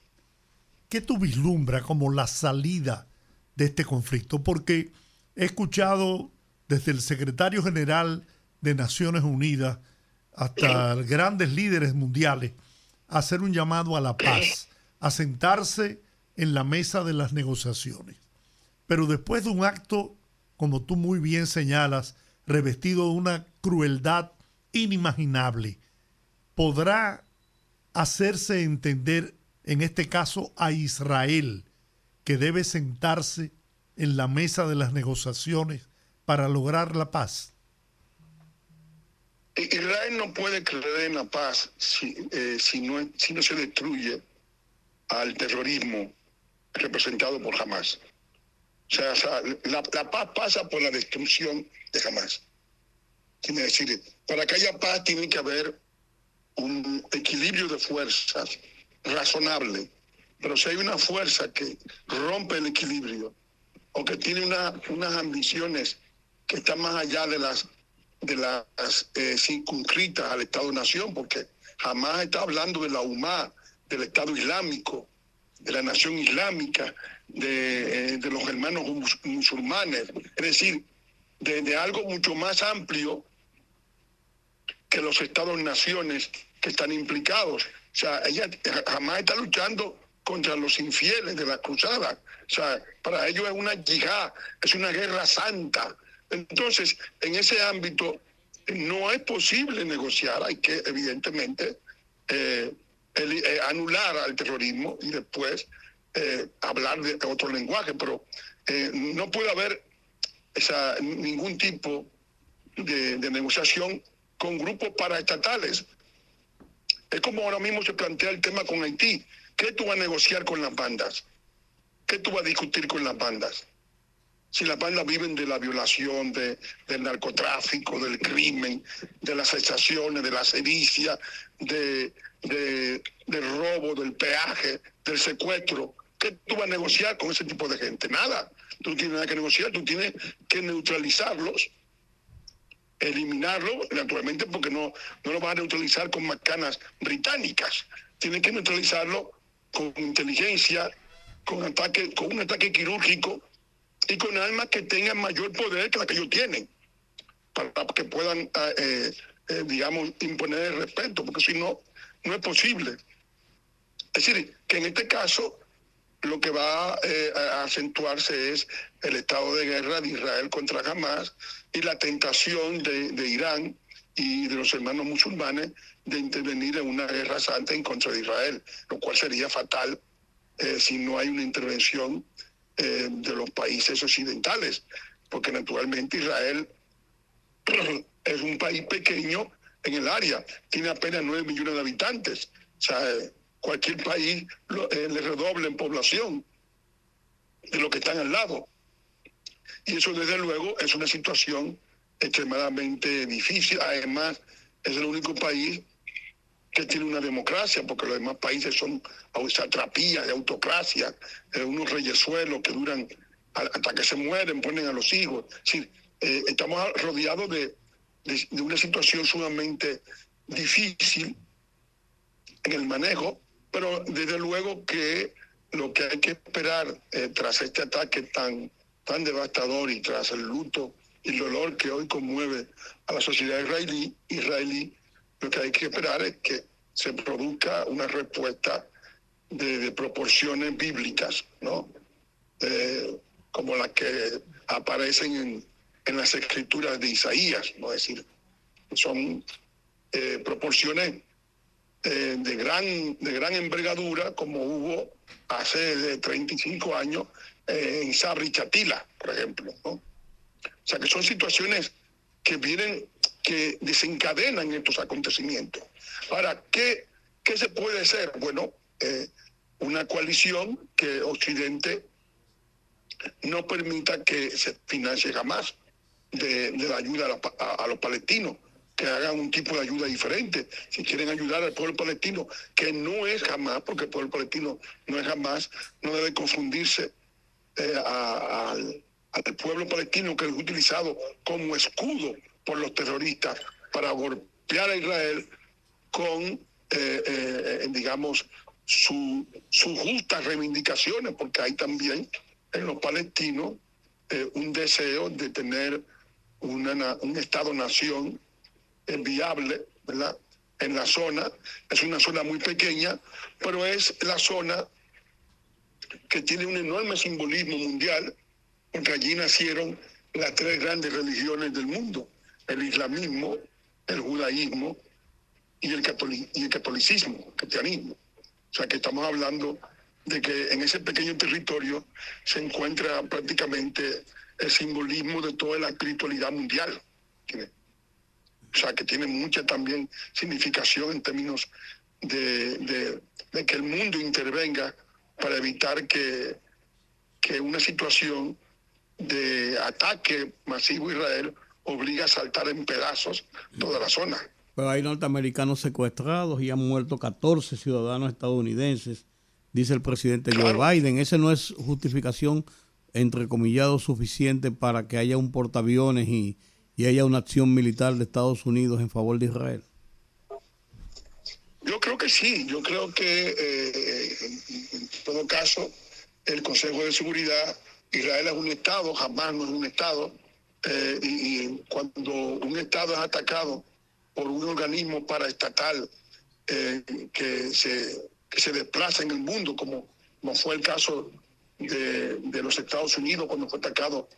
qué tú vislumbras como la salida de este conflicto? Porque he escuchado desde el secretario general de Naciones Unidas hasta grandes líderes mundiales hacer un llamado a la paz, a sentarse en la mesa de las negociaciones. Pero después de un acto, como tú muy bien señalas, revestido de una crueldad inimaginable, podrá hacerse entender, en este caso, a Israel, que debe sentarse en la mesa de las negociaciones para lograr la paz. Israel no puede creer en la paz si, eh, si, no, si no se destruye al terrorismo representado por Hamas. O sea, la, paz pasa por la destrucción de Hamas. Quiere decir, para que haya paz tiene que haber un equilibrio de fuerzas razonable. Pero si hay una fuerza que rompe el equilibrio o que tiene una- unas ambiciones que están más allá de las de las eh, circunscritas al Estado-Nación, porque jamás está hablando de la UMA, del Estado Islámico, de la nación islámica, de, eh, de los hermanos mus- musulmanes, es decir, de, algo mucho más amplio que los Estados-naciones que están implicados. O sea, ella jamás está luchando contra los infieles de la cruzada. O sea, para ellos es una yihad, es una guerra santa. Entonces, en ese ámbito no es posible negociar, hay que evidentemente eh, eh, anular al terrorismo y después eh, hablar de otro lenguaje, pero eh, no puede haber esa, ningún tipo de, negociación con grupos paraestatales. Es como ahora mismo se plantea el tema con Haití. ¿Qué tú vas a negociar con las bandas? ¿Qué tú vas a discutir con las bandas? Si las bandas viven de la violación, de, del narcotráfico, del crimen, de las extracciones, de la sedicia, de, de- del robo, del peaje, del secuestro, ¿qué tú vas a negociar con ese tipo de gente? Nada. Tú no tienes nada que negociar, tú tienes que neutralizarlos eliminarlo, naturalmente, porque no, no lo van a neutralizar con macanas británicas. Tienen que neutralizarlo con inteligencia, con ataque, con un ataque quirúrgico y con armas que tengan mayor poder que la que ellos tienen, para que puedan, ah, eh, eh, digamos, imponer el respeto, porque si no, no es posible. Es decir, que en este caso lo que va eh, a acentuarse es el estado de guerra de Israel contra Hamas y la tentación de, de Irán y de los hermanos musulmanes de intervenir en una guerra santa en contra de Israel, lo cual sería fatal eh, si no hay una intervención eh, de los países occidentales, porque naturalmente Israel es un país pequeño en el área, tiene apenas 9 millones de habitantes. Cualquier país lo- eh, le redoble en población de los que están al lado. Y eso, desde luego, es una situación extremadamente difícil. Además, es el único país que tiene una democracia, porque los demás países son satrapías de autocracia, eh, unos reyesuelos que duran hasta que se mueren, ponen a los hijos. Es decir, eh, estamos rodeados de, de- de una situación sumamente difícil en el manejo, pero desde luego que lo que hay que esperar eh, tras este ataque tan, tan devastador y tras el luto y el dolor que hoy conmueve a la sociedad israelí, israelí lo que hay que esperar es que se produzca una respuesta de, proporciones bíblicas, ¿no? Eh, como las que aparecen en, en las escrituras de Isaías, ¿no? Es decir, son eh, proporciones eh, de, gran, de gran envergadura, como hubo hace de 35 años eh, en Sabri Chatila, por ejemplo. O sea, que son situaciones que vienen, que desencadenan estos acontecimientos. Ahora, ¿qué, qué se puede hacer? Bueno, eh, una coalición que Occidente no permita que se financie jamás de, la ayuda a, la a los palestinos, que hagan un tipo de ayuda diferente. Si quieren ayudar al pueblo palestino, que no es jamás, porque el pueblo palestino no es jamás, no debe confundirse eh, al, pueblo palestino que es utilizado como escudo por los terroristas para golpear a Israel con, eh, eh, digamos, su- sus justas reivindicaciones, porque hay también en los palestinos eh, un deseo de tener una na- un Estado-nación viable, ¿verdad? En la zona, es una zona muy pequeña, pero es la zona que tiene un enorme simbolismo mundial, porque allí nacieron las tres grandes religiones del mundo, el islamismo, el judaísmo y el, catoli- y el catolicismo, el cristianismo. O sea que estamos hablando de que en ese pequeño territorio se encuentra prácticamente el simbolismo de toda la espiritualidad mundial. O sea que tiene mucha también significación en términos de, de- de que el mundo intervenga para evitar que, que una situación de ataque masivo a Israel obliga a saltar en pedazos toda la zona. Pero hay norteamericanos secuestrados y han muerto 14 ciudadanos estadounidenses, dice el presidente Joe Biden. Ese no es justificación, entrecomillado, suficiente para que haya un portaaviones y, y haya una acción militar de Estados Unidos en favor de Israel. Yo creo que sí, yo creo que eh, en, todo caso el Consejo de Seguridad, Israel es un Estado, jamás no es un Estado, eh, y, y cuando un Estado es atacado por un organismo paraestatal eh, que, se, que se desplaza en el mundo, como, como fue el caso de, de los Estados Unidos cuando fue atacado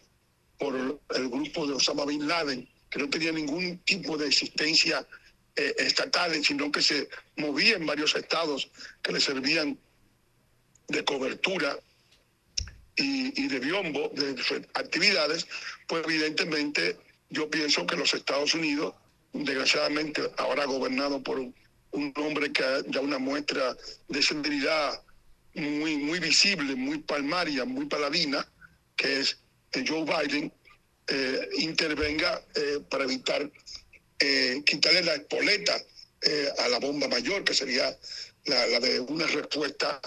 por el grupo de Osama Bin Laden, que no tenía ningún tipo de existencia eh, estatales, sino que se movía en varios estados que le servían de cobertura y, de biombo de actividades, pues evidentemente yo pienso que los Estados Unidos, desgraciadamente ahora gobernado por un, hombre que da una muestra de sensibilidad muy, muy visible, muy palmaria, muy paladina, que es Joe Biden, eh, intervenga eh, para evitar eh, quitarle la espoleta a la bomba mayor, que sería la de una respuesta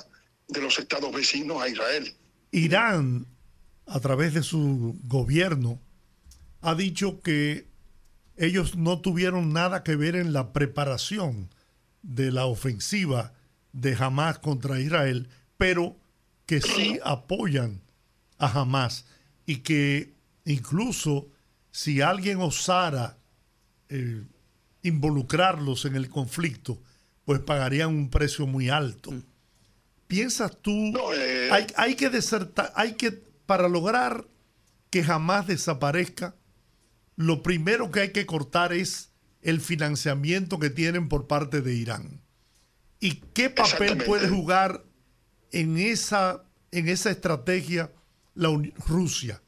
de los estados vecinos a Israel. Irán, a través de su gobierno, ha dicho que ellos no tuvieron nada que ver en la preparación de la ofensiva de Hamas contra Israel, pero que sí apoyan a Hamas y que incluso si alguien osara eh, involucrarlos en el conflicto, pues pagarían un precio muy alto. ¿Piensas tú? No, eh, hay, hay que desertar, hay que, para lograr que jamás desaparezca, lo primero que hay que cortar es el financiamiento que tienen por parte de Irán. ¿Y qué papel puede jugar en esa, en esa estrategia la Rusia?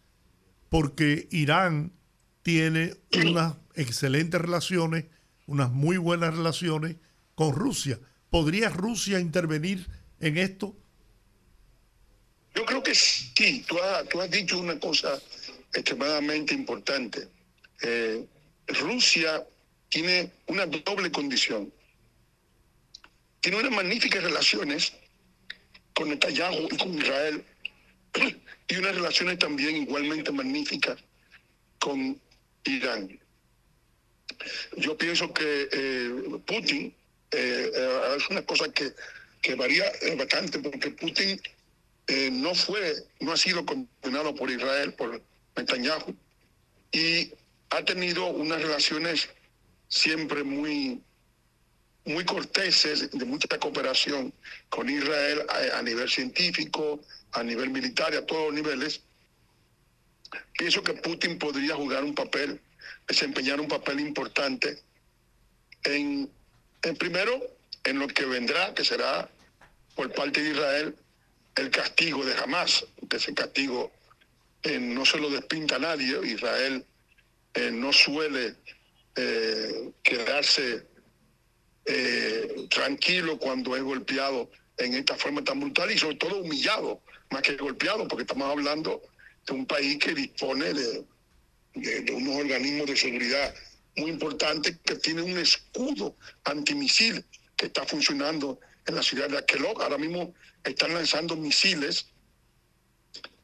Porque Irán tiene unas excelentes relaciones, unas muy buenas relaciones con Rusia. ¿Podría Rusia intervenir en esto? Yo creo que sí, tú has, tú has dicho una cosa extremadamente importante. Eh, Rusia tiene una doble condición. Tiene unas magníficas relaciones con Netanyahu y con Israel y unas relaciones también igualmente magníficas con Irán. Yo pienso que eh, Putin eh, eh, es una cosa que, que varía bastante porque Putin no fue, no ha sido condenado por Israel, por Netanyahu, y ha tenido unas relaciones siempre muy, muy corteses, de mucha cooperación con Israel a nivel científico, a nivel militar y a todos los niveles. Pienso que Putin podría jugar un papel, desempeñar un papel importante en, en primero, en lo que vendrá, que será por parte de Israel el castigo de Hamas, que ese castigo eh, no se lo despinta a nadie. Israel eh, no suele eh, quedarse tranquilo cuando es golpeado en esta forma tan brutal y sobre todo humillado, más que golpeado, porque estamos hablando de un país que dispone de, unos organismos de seguridad muy importantes que tienen un escudo antimisil que está funcionando en la ciudad de Aquelog. Ahora mismo están lanzando misiles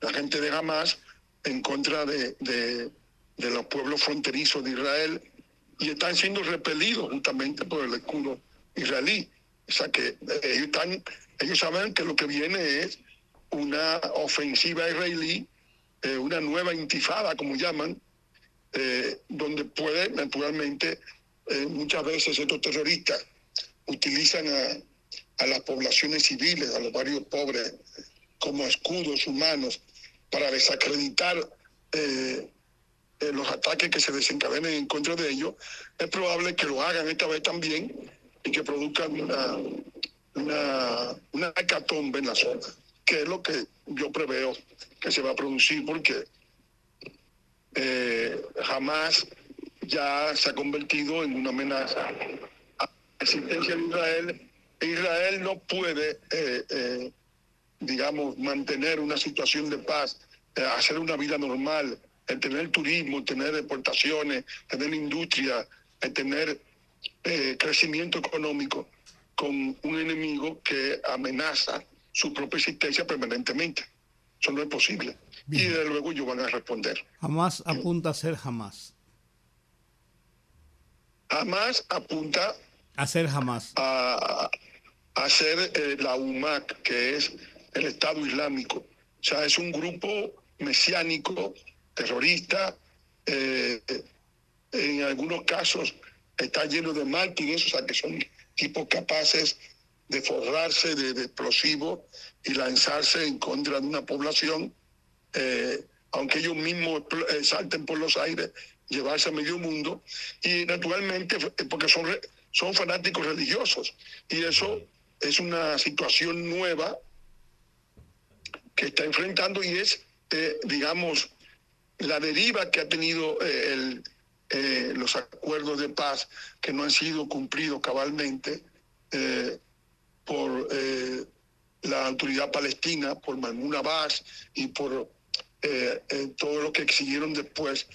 la gente de Hamas en contra de, de- de los pueblos fronterizos de Israel y están siendo repelidos justamente por el escudo israelí. O sea que eh, ellos, están, ellos saben que lo que viene es una ofensiva israelí, eh, una nueva intifada, como llaman, eh, donde puede, naturalmente, eh, muchas veces estos terroristas utilizan a, las poblaciones civiles, a los barrios pobres, como escudos humanos para desacreditar los ataques que se desencadenen en contra de ellos, es probable que lo hagan esta vez también y que produzcan una, una, una hecatombe en la zona, que es lo que yo preveo que se va a producir porque eh, jamás ya se ha convertido en una amenaza a la existencia de Israel. Israel no puede, eh, eh, digamos, mantener una situación de paz, hacer una vida normal, tener turismo, tener exportaciones, tener industria, tener crecimiento económico con un enemigo que amenaza su propia existencia permanentemente. Eso no es posible. Y desde luego ellos van a responder. Jamás apunta a ser jamás. Jamás apunta A ser jamás. a, a hacer eh, la UMAC, que es el Estado Islámico. O sea, es un grupo mesiánico, terrorista, eh, en algunos casos está lleno de mártires, o sea, que son tipos capaces de forrarse de, de explosivos y lanzarse en contra de una población, eh, aunque ellos mismos eh, salten por los aires, llevarse a medio mundo, y naturalmente, eh, porque son, re- son fanáticos religiosos. Y eso es una situación nueva que está enfrentando y es, eh, digamos, la deriva que ha tenido eh, el, eh, los acuerdos de paz que no han sido cumplidos cabalmente eh, por eh, la autoridad palestina, por Mahmoud Abbas y por eh, eh, todo lo que exigieron después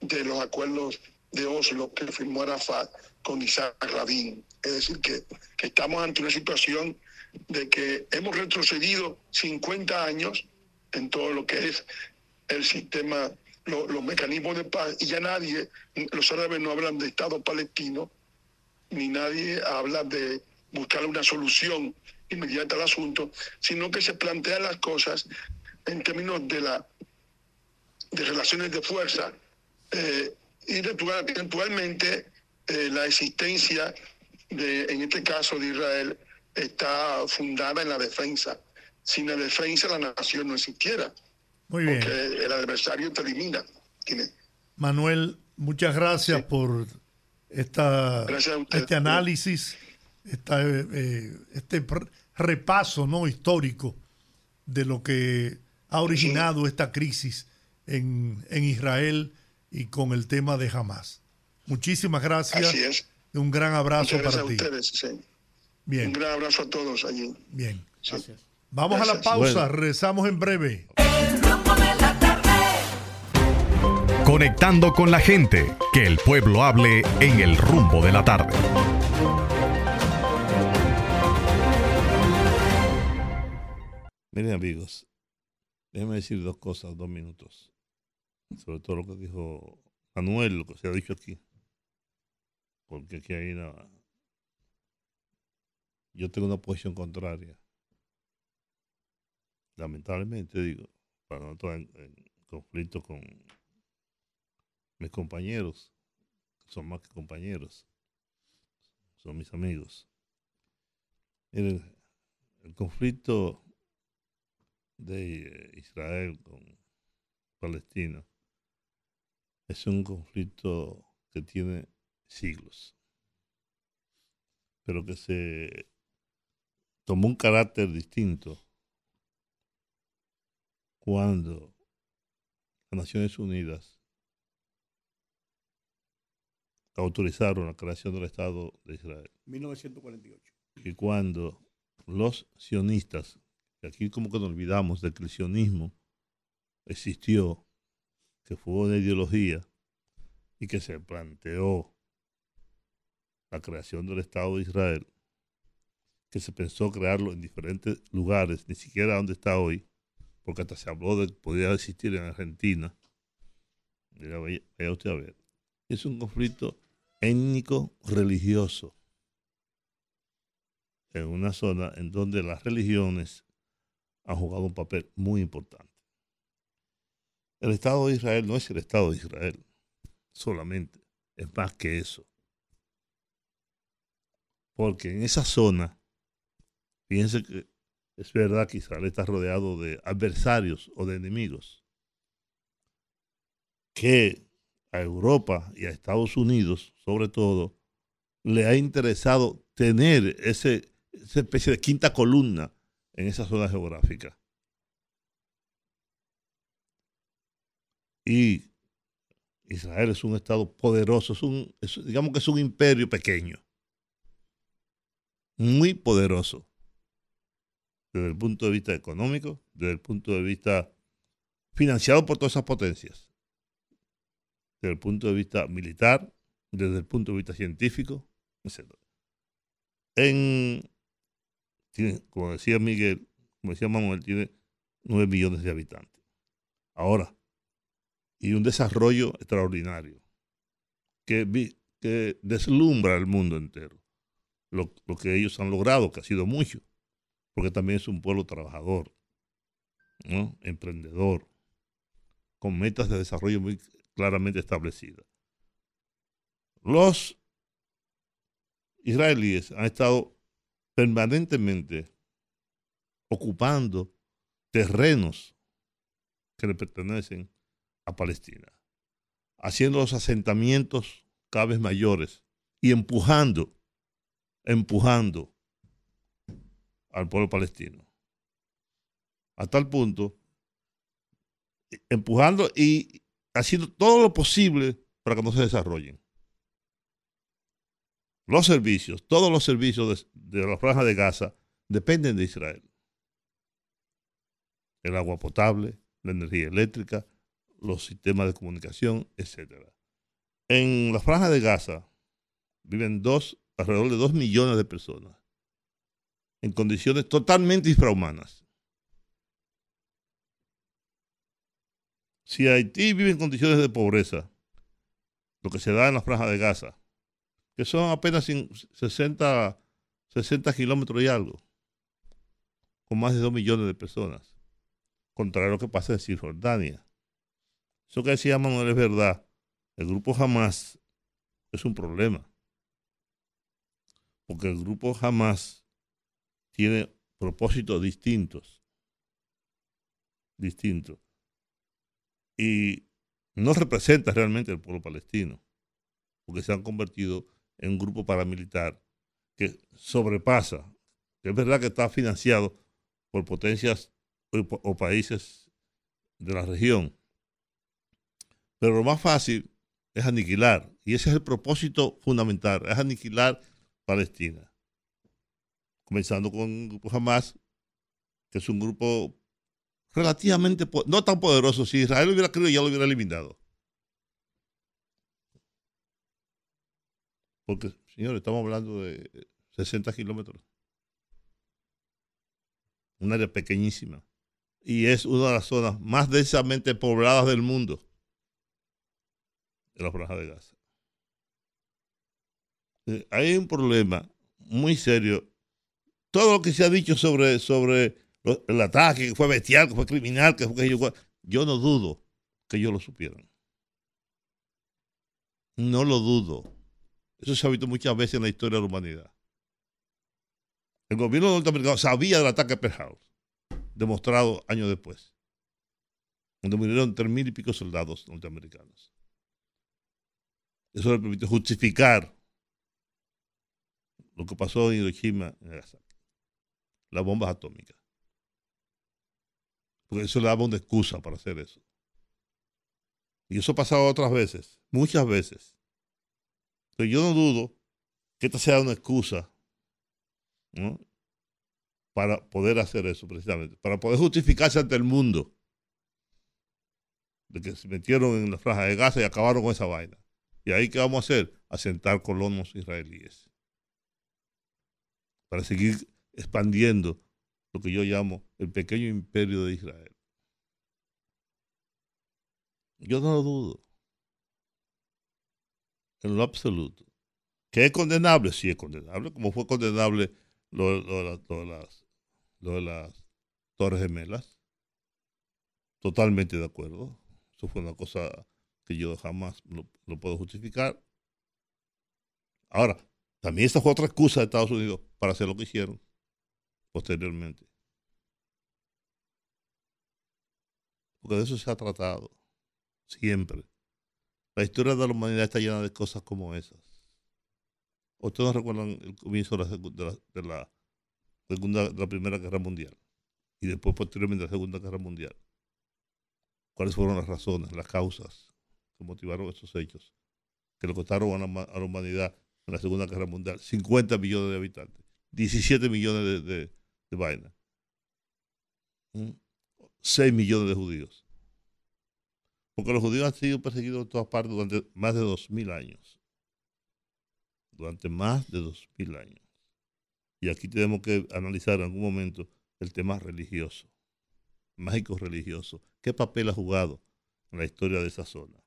de los acuerdos de Oslo que firmó Arafat con Isaac Rabin. Es decir, que, que estamos ante una situación de que hemos retrocedido 50 años en todo lo que es el sistema, lo- los mecanismos de paz, y ya nadie, los árabes no hablan de Estado palestino, ni nadie habla de buscar una solución inmediata al asunto, sino que se plantean las cosas en términos de la de relaciones de fuerza eh, y eventual- eventualmente eh, la existencia de, en este caso de Israel, está fundada en la defensa. Sin la defensa la nación no existiera, Muy bien. porque el adversario te elimina. Tiene- Manuel, muchas gracias por esta, Gracias a usted. este análisis, esta, eh, eh, este repaso no histórico de lo que ha originado esta crisis en, en Israel y con el tema de Hamas. Muchísimas gracias. Así es. y Un gran abrazo Muchas gracias para a ti. ustedes. sí. Un Bien, gran abrazo a todos allí. bien. Sí. Vamos a la Gracias. pausa, Bueno. regresamos en breve. El rumbo de la tarde. Conectando con la gente, que el pueblo hable en el rumbo de la tarde. Miren amigos, déjenme decir dos cosas, dos minutos. Sobre todo lo que dijo Manuel, lo que se ha dicho aquí. Porque aquí hay una... Yo tengo una posición contraria. Lamentablemente digo, para no entrar en, conflicto con mis compañeros, que son más que compañeros, son mis amigos. Miren, el conflicto de eh, Israel con Palestina es un conflicto que tiene siglos, pero que se tomó un carácter distinto cuando las Naciones Unidas autorizaron la creación del Estado de Israel 1948. y cuando los sionistas, aquí como que nos olvidamos de que el sionismo existió, que fue una ideología y que se planteó la creación del Estado de Israel, que se pensó crearlo en diferentes lugares, ni siquiera donde está hoy, porque hasta se habló de que podía existir en Argentina. Mira, vaya usted a ver. Es un conflicto étnico religioso en una zona en donde las religiones han jugado un papel muy importante. El Estado de Israel no es el Estado de Israel solamente, es más que eso. Porque en esa zona, fíjense que es verdad que Israel está rodeado de adversarios o de enemigos, que a Europa y a Estados Unidos, sobre todo, le ha interesado tener ese, esa especie de quinta columna en esa zona geográfica. Y Israel es un estado poderoso, es un, digamos que es un imperio pequeño, muy poderoso, desde el punto de vista económico, desde el punto de vista financiado por todas esas potencias, desde el punto de vista militar, desde el punto de vista científico, etc. En, como decía Miguel, como decía Manuel, tiene 9 millones de habitantes. Ahora, y un desarrollo extraordinario que, deslumbra al mundo entero. Lo, lo que ellos han logrado, que ha sido mucho, porque también es un pueblo trabajador, ¿no? emprendedor, con metas de desarrollo muy claramente establecidas. Los israelíes han estado permanentemente ocupando terrenos que le pertenecen a Palestina, haciendo los asentamientos cada vez mayores y empujando empujando al pueblo palestino. A tal punto, empujando y haciendo todo lo posible para que no se desarrollen. Los servicios, todos los servicios de, la franja de Gaza dependen de Israel. El agua potable, la energía eléctrica, los sistemas de comunicación, etc. En la franja de Gaza viven dos, alrededor de dos millones de personas en condiciones totalmente infrahumanas. Si Haití vive en condiciones de pobreza, lo que se da en la franja de Gaza, que son apenas 60, 60 kilómetros y algo, con más de 2 millones de personas, contrario a lo que pasa en Cisjordania. Eso que decía Manuel es verdad. El grupo Hamas es un problema. Porque el grupo Hamas tiene propósitos distintos. Distintos. Y no representa realmente al pueblo palestino. Porque se han convertido en un grupo paramilitar que sobrepasa. es verdad que está financiado por potencias o, países de la región pero lo más fácil es aniquilar. Y ese es el propósito fundamental, es aniquilar Palestina. Comenzando con el grupo Hamas, que es un grupo relativamente, no tan poderoso. Si Israel hubiera querido, ya lo hubiera eliminado. Porque, señores, estamos hablando de 60 kilómetros. Un área pequeñísima. Y es una de las zonas más densamente pobladas del mundo de la franja de Gaza. Eh, hay un problema muy serio. Todo lo que se ha dicho sobre, sobre el ataque, que fue bestial, que fue criminal, que fue yo, yo no dudo que ellos lo supieran. No lo dudo. Eso se ha visto muchas veces en la historia de la humanidad. El gobierno norteamericano sabía del ataque a Pearl demostrado años después, donde murieron tres mil y pico soldados norteamericanos. Eso le permite justificar lo que pasó en Hiroshima y Nagasaki. Las bombas atómicas. Porque eso le daba una excusa para hacer eso. Y eso ha pasado otras veces, muchas veces. Pero yo no dudo que esta sea una excusa para poder hacer eso precisamente, para poder justificarse ante el mundo de que se metieron en la franja de Gaza y acabaron con esa vaina. ¿Y ahí qué vamos a hacer? Asentar colonos israelíes. Para seguir expandiendo lo que yo llamo el pequeño imperio de Israel. Yo no lo dudo. En lo absoluto. ¿Que es condenable? Sí es condenable, como fue condenable lo, las, lo de las Torres Gemelas. Totalmente de acuerdo. Eso fue una cosa que yo jamás lo, puedo justificar. Ahora, también esta fue otra excusa de Estados Unidos para hacer lo que hicieron posteriormente. Porque de eso se ha tratado siempre. La historia de la humanidad está llena de cosas como esas. Ustedes recuerdan el comienzo de la, de segunda, de la Primera Guerra Mundial y después posteriormente la Segunda Guerra Mundial. ¿Cuáles fueron las razones, las causas? que motivaron esos hechos, que le costaron a la, humanidad en la Segunda Guerra Mundial 50 millones de habitantes, 17 millones de, de, vainas, 6 millones de judíos. Porque los judíos han sido perseguidos en todas partes durante más de 2.000 años. Durante más de 2.000 años. Y aquí tenemos que analizar en algún momento el tema religioso, mágico religioso. ¿Qué papel ha jugado en la historia de esa zona?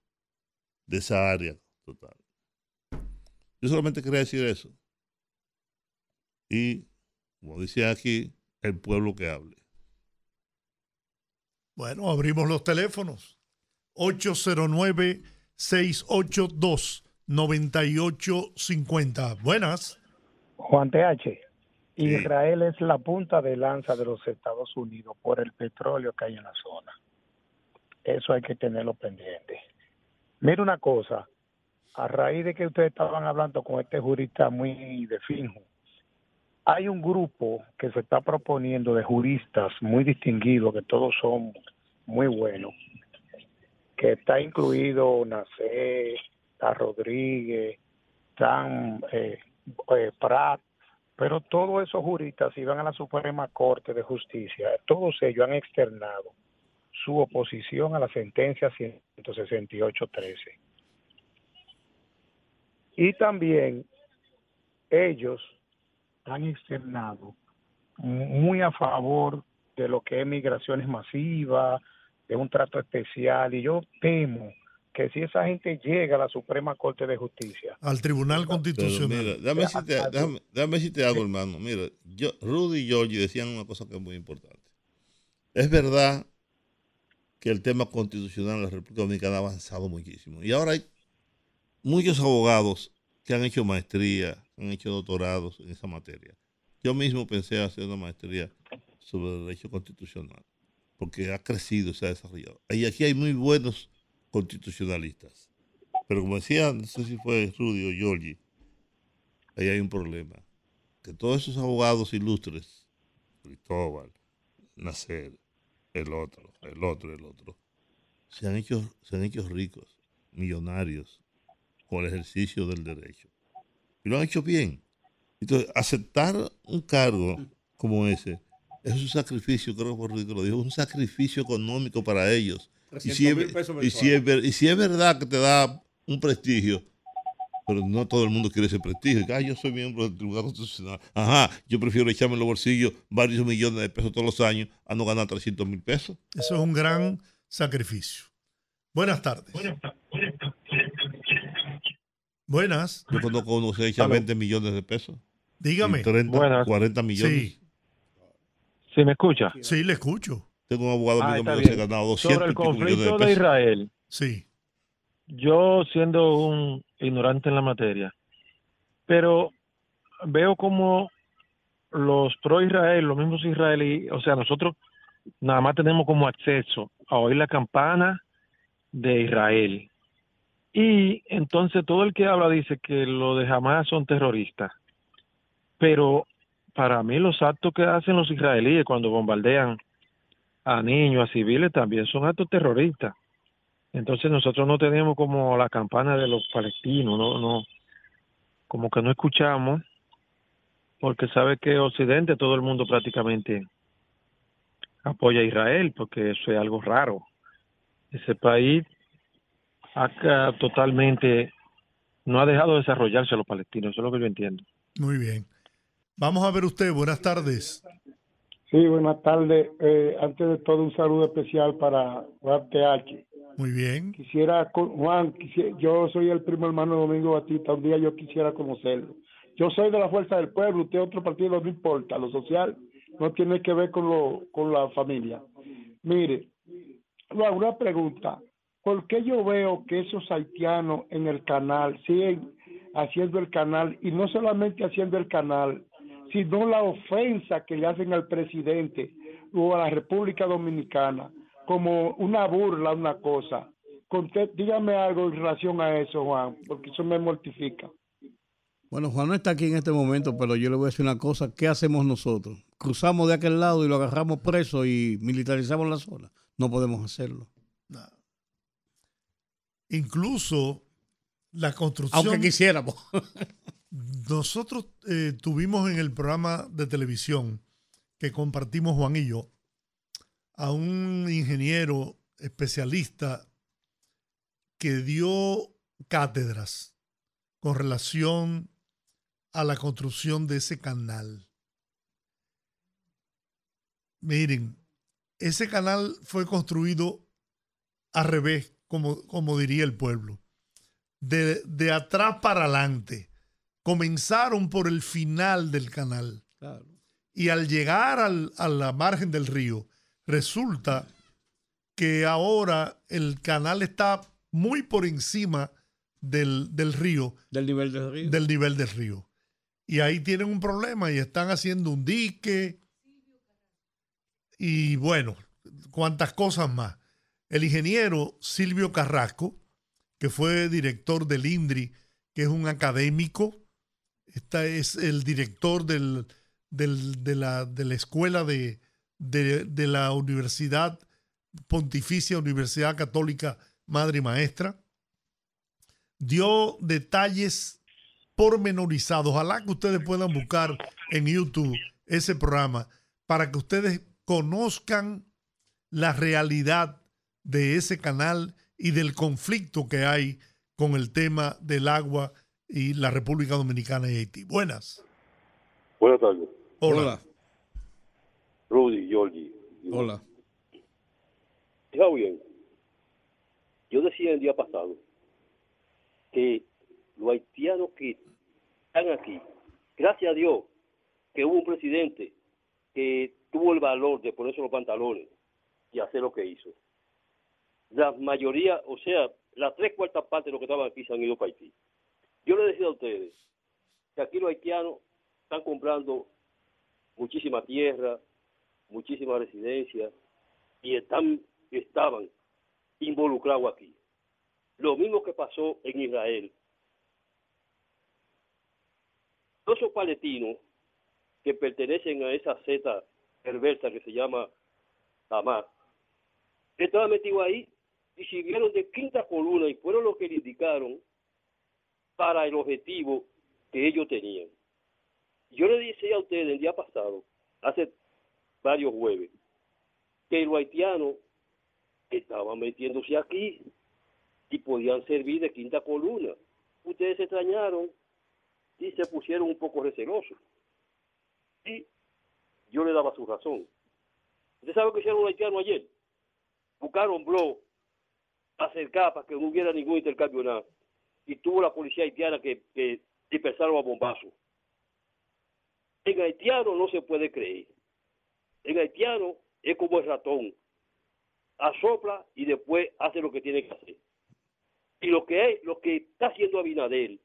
de esa área total. Yo solamente quería decir eso. Y, como dice aquí, el pueblo que hable. Bueno, abrimos los teléfonos. 809-682-9850. Buenas. Juan TH. Israel es la punta de lanza de los Estados Unidos por el petróleo que hay en la zona. Eso hay que tenerlo pendiente. Mira una cosa, a raíz de que ustedes estaban hablando con este jurista muy de finjo, hay un grupo que se está proponiendo de juristas muy distinguidos, que todos son muy buenos, que está incluido Nacé, está Rodríguez, están eh, eh, Prat, pero todos esos juristas iban a la Suprema Corte de Justicia, todos ellos han externado su oposición a la sentencia 168.13. Y también ellos han externado muy a favor de lo que es migraciones masivas, de un trato especial, y yo temo que si esa gente llega a la Suprema Corte de Justicia, al Tribunal Constitucional. mira, déjame decirte, déjame, déjame decirte algo, hermano. Mira, yo, Rudy y Georgie decían una cosa que es muy importante. Es verdad que el tema constitucional en la República Dominicana ha avanzado muchísimo. Y ahora hay muchos abogados que han hecho maestría, han hecho doctorados en esa materia. Yo mismo pensé hacer una maestría sobre derecho constitucional, porque ha crecido, se ha desarrollado. Y aquí hay muy buenos constitucionalistas. Pero como decía, no sé si fue Rudy o ahí hay un problema. Que todos esos abogados ilustres, Cristóbal, Nacer, el otro, el otro, el otro, se han hecho, se han hecho ricos, millonarios, con el ejercicio del derecho. Y lo han hecho bien. Entonces, aceptar un cargo como ese es un sacrificio, creo que lo dijo, un sacrificio económico para ellos. Y si, es, 300,000 pesos y, si es, y si es verdad que te da un prestigio, pero no todo el mundo quiere ese prestigio. Ah, yo soy miembro del Tribunal Constitucional. Ajá, yo prefiero echarme en los bolsillos varios millones de pesos todos los años a no ganar 300 mil pesos. Eso es un gran sacrificio. Buenas tardes. Buenas. Yo conozco uno que se echa 20 millones de pesos. Dígame. Y 30, Buenas. 40 millones. Sí, ¿Sí me escucha? sí, le escucho. Tengo un abogado Ah, que se ha bien. ganado 200 Sobre el conflicto de. Israel, Sí. yo siendo un ignorante en la materia, pero veo como los pro Israel, los mismos israelíes, o sea, nosotros nada más tenemos como acceso a oír la campana de Israel. Y entonces todo el que habla dice que lo de Hamas son terroristas. Pero para mí los actos que hacen los israelíes cuando bombardean a niños, a civiles, también son actos terroristas. Entonces nosotros no tenemos como la campana de los palestinos, no, no, como que no escuchamos, porque sabe que Occidente, todo el mundo prácticamente apoya a Israel, porque eso es algo raro. Ese país acá totalmente no ha dejado de desarrollarse a los palestinos, eso es lo que yo entiendo. Muy bien. Vamos a ver usted. Buenas tardes. Sí, buenas tardes. Eh, antes de todo, un saludo especial para Juan TH. Muy bien. Quisiera, Juan, yo soy el primo hermano de Domingo Batista. Un día yo quisiera conocerlo. Yo soy de la Fuerza del Pueblo. Usted otro partido, no importa. Lo social no tiene que ver con, lo, con la familia. Mire, Juan, una pregunta. ¿Por qué yo veo que esos haitianos en el canal siguen haciendo el canal y no solamente haciendo el canal, sino la ofensa que le hacen al presidente o a la República Dominicana como una burla, una cosa? Conté- dígame algo en relación a eso, Juan, porque eso me mortifica. Bueno, Juan no está aquí en este momento, pero yo le voy a decir una cosa. ¿Qué hacemos nosotros? Cruzamos de aquel lado y lo agarramos preso y militarizamos la zona. No podemos hacerlo. Incluso la construcción. Aunque quisiéramos. Nosotros eh, tuvimos en el programa de televisión que compartimos Juan y yo a un ingeniero especialista que dio cátedras con relación a la construcción de ese canal. Miren, ese canal fue construido al revés, como, como diría el pueblo, de, de atrás para adelante. Comenzaron por el final del canal. Y al llegar al- a la margen del río, resulta que ahora el canal está muy por encima del, del río. Del nivel del río. Del nivel del río. Y ahí tienen un problema y están haciendo un dique. Y bueno, cuantas cosas más. El ingeniero Silvio Carrasco, que fue director del INDRI, que es un académico, esta es el director de, la, escuela de, de- de la Universidad Pontificia Universidad Católica Madre y Maestra. Dio detalles pormenorizados. Ojalá que ustedes puedan buscar en YouTube ese programa para que ustedes conozcan la realidad de ese canal y del conflicto que hay con el tema del agua y la República Dominicana y Haití. Buenas. Buenas tardes. Hola. Rudy, Georgie. Hola. Fija bien. Yo decía el día pasado que los haitianos que están aquí, gracias a Dios que hubo un presidente que tuvo el valor de ponerse los pantalones y hacer lo que hizo. La mayoría, o sea, las tres cuartas partes de los que estaban aquí se han ido para Haití. Yo le decía a ustedes que aquí los haitianos están comprando muchísima tierra, muchísima residencia y están, estaban involucrados aquí. Lo mismo que pasó en Israel. Todos palestinos que pertenecen a esa zeta perversa que se llama Hamas, estaban metidos ahí y sirvieron de quinta columna y fueron los que le indicaron para el objetivo que ellos tenían. Yo le decía a ustedes el día pasado, hace varios jueves, que los haitianos estaban metiéndose aquí y podían servir de quinta columna. Ustedes se extrañaron y se pusieron un poco recelosos. Y yo le daba su razón. ¿Usted sabe lo que hicieron los haitianos ayer? Buscaron blog, acercar para que no hubiera ningún intercambio nada. Y tuvo la policía haitiana que, que dispersaron a bombazo. En haitiano no se puede creer. En haitiano es como el ratón. Asopla y después hace lo que tiene que hacer. Y lo que, es, lo que está haciendo Abinader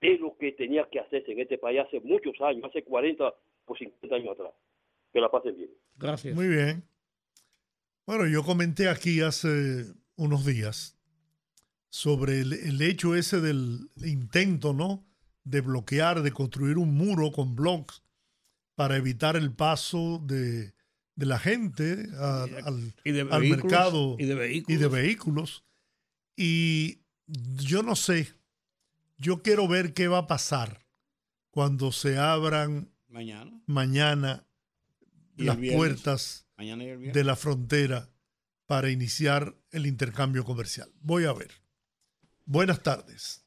es lo que tenía que hacerse en este país hace muchos años, hace 40 o 50 años atrás. Que la pasen bien. Gracias. Muy bien. Bueno, yo comenté aquí hace unos días sobre el, el hecho ese del intento, ¿no? De bloquear, de construir un muro con blocks para evitar el paso de, de la gente a- al, y de al vehículos, mercado y de vehículos. y de vehículos. Y yo no sé, yo quiero ver qué va a pasar cuando se abran Mañana. mañana las puertas Mañana de la frontera para iniciar el intercambio comercial. Voy a ver. Buenas tardes.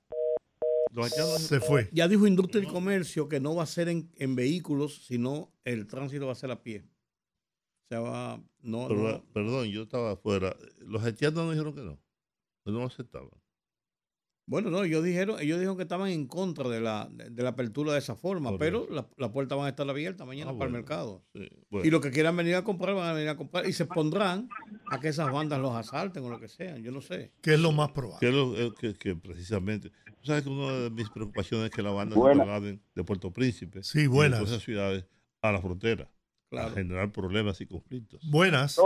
Se fue. Ya dijo Industria y Comercio que no va a ser en, en vehículos, sino el tránsito va a ser a pie. O sea, va, no, Pero, no- Perdón, yo estaba afuera. Los haitianos no dijeron que no. Que no aceptaban. Bueno, no, ellos dijeron, ellos dijeron que estaban en contra de la, de, de la apertura de esa forma, Correcto. pero la- las puertas van a estar abiertas mañana Ah, para el mercado. sí, bueno. Y los que quieran venir a comprar van a venir a comprar y se pondrán a que esas bandas los asalten o lo que sea, yo no sé. Que es lo más probable. Es lo- es que, que precisamente. Sabes que una de mis preocupaciones es que la banda se trasladen de Puerto Príncipe Sí, de buenas. todas esas ciudades a la frontera. Claro. A generar problemas y conflictos. Buenas.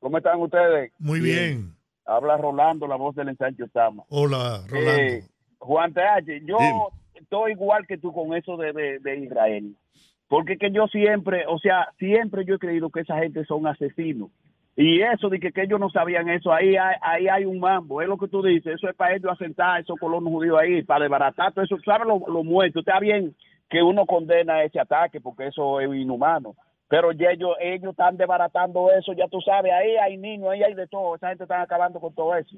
¿Cómo están ustedes? Muy bien. Habla Rolando, la voz del ensanche Otama. Hola, Rolando. Eh, Juan TH, yo Dime. estoy igual que tú con eso de, de, de Israel. Porque que yo siempre, o sea, siempre yo he creído que esa gente son asesinos. Y eso de que, que ellos no sabían eso, ahí hay, ahí hay un mambo, es lo que tú dices, eso es para ellos asentar esos colonos judíos ahí, para desbaratar todo eso, ¿sabes lo, lo muerto? Está bien que uno condena ese ataque porque eso es inhumano, pero ya ellos, ellos están desbaratando eso, ya tú sabes, ahí hay niños, ahí hay de todo, esa gente está acabando con todo eso.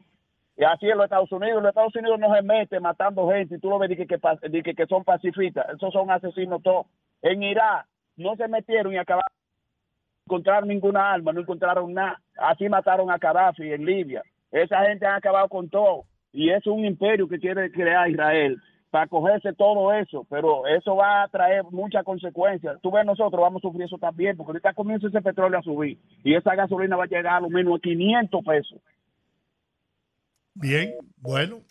Y así en los Estados Unidos, los Estados Unidos no se mete matando gente y tú lo ves que, que, que, son pacifistas, esos son asesinos todos. En Irak no se metieron y acabaron, no encontraron ninguna arma, no encontraron nada. Así mataron a Gaddafi en Libia. Esa gente ha acabado con todo. Y es un imperio que quiere crear Israel para cogerse todo eso, pero eso va a traer muchas consecuencias. Tú ves, nosotros vamos a sufrir eso también, porque ahorita comienza ese petróleo a subir y esa gasolina va a llegar a lo menos a 500 pesos. Bien, bueno.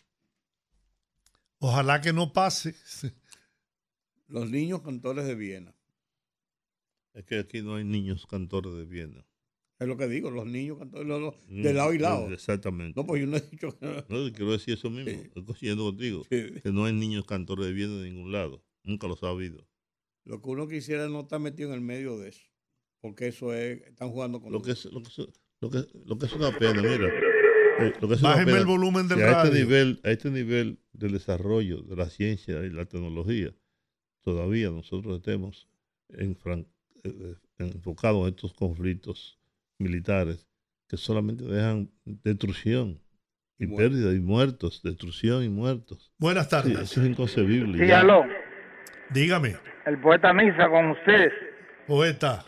Ojalá que no pase. Los niños cantores de Viena. Es que aquí no hay niños cantores de Viena. Es lo que digo, los niños cantores los- los- Mm, de lado y lado. Exactamente. No, pues yo no he dicho que No, quiero decir eso mismo. Estoy coincidiendo contigo. Que no hay niños cantores de Viena en ningún lado. Nunca los ha habido. Lo que uno quisiera es no estar metido en el medio de eso. Porque eso es, están jugando con Lo que es, lo que es, lo que, lo que es una pena, mira. eh, lo que es una Bájeme pena el volumen del que a este radio. nivel, a este nivel del desarrollo de la ciencia y la tecnología, todavía nosotros estemos en fran- eh, eh, enfocados en estos conflictos militares que solamente dejan destrucción y, pérdida y muertos, destrucción y muertos. Buenas tardes. Sí, eso es inconcebible. Sí, ya. aló. Dígame, El poeta Misa con ustedes. poeta.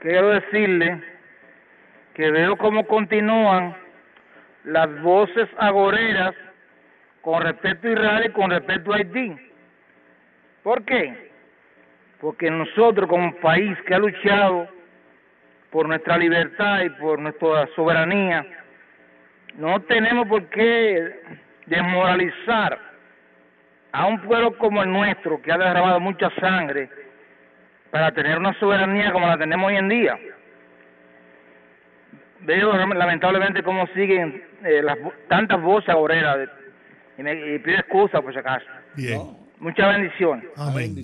Quiero decirle que veo cómo continúan las voces agoreras con respecto a Israel y con respecto a Haití. ¿Por qué? Porque nosotros como país que ha luchado por nuestra libertad y por nuestra soberanía, no tenemos por qué desmoralizar a un pueblo como el nuestro, que ha derramado mucha sangre para tener una soberanía como la tenemos hoy en día. Veo lamentablemente cómo siguen eh, las tantas voces obreras y, me, y pido excusa por si acaso. Bien. Muchas bendiciones. Amén.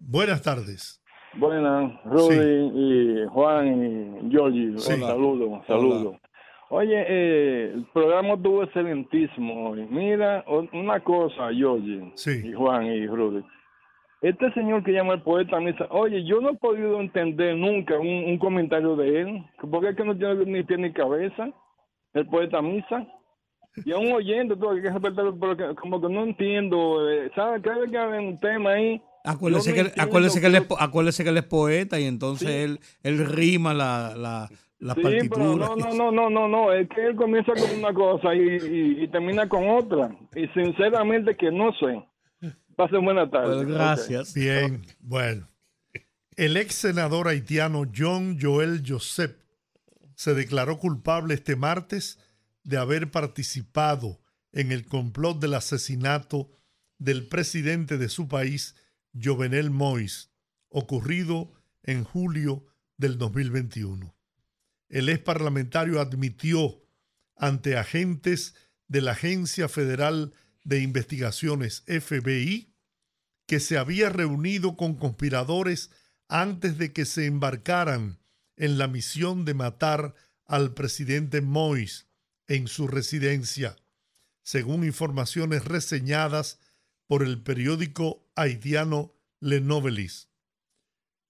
Buenas tardes. Buenas, Rudy y Juan y Giorgi. Sí. Saludos, saludos. Oye, eh, el programa estuvo excelentísimo hoy. Mira, una cosa, Giorgi y Juan y Rudy. Este señor que llama el poeta Misa, oye, yo no he podido entender nunca un, un comentario de él, porque es que no tiene ni pie ni cabeza, el poeta Misa. Y a un oyente, todo, que pero que- como que no entiendo, eh, ¿sabes? Cada vez que hay un tema ahí, Acuérdese que, acuérdese, que él es, acuérdese que él es poeta y entonces él, él rima la, la, la Sí, partitura. pero no, no, no, no, no, no, es que él comienza con una cosa y, y, y termina con otra. Y sinceramente que no sé. Pasen buena tarde. Pues Bien, bueno. El ex senador haitiano John Joel Joseph se declaró culpable este martes de haber participado en el complot del asesinato del presidente de su país, Jovenel Moïse, ocurrido en julio del 2021. El ex parlamentario admitió ante agentes de la Agencia Federal de Investigaciones FBI que se había reunido con conspiradores antes de que se embarcaran en la misión de matar al presidente Moïse en su residencia, según informaciones reseñadas por el periódico haitiano Le Novelis.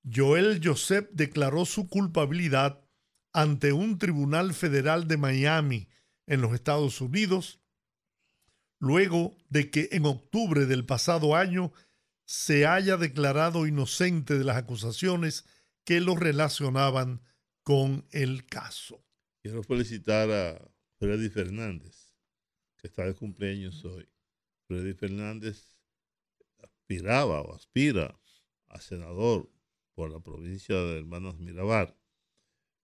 Joel Joseph declaró su culpabilidad ante un tribunal federal de Miami en los Estados Unidos, luego de que en octubre del pasado año se haya declarado inocente de las acusaciones que lo relacionaban con el caso. Quiero felicitar a Freddy Fernández, que está de cumpleaños hoy. Freddy Fernández aspiraba o aspira a senador por la provincia de Hermanos Mirabal.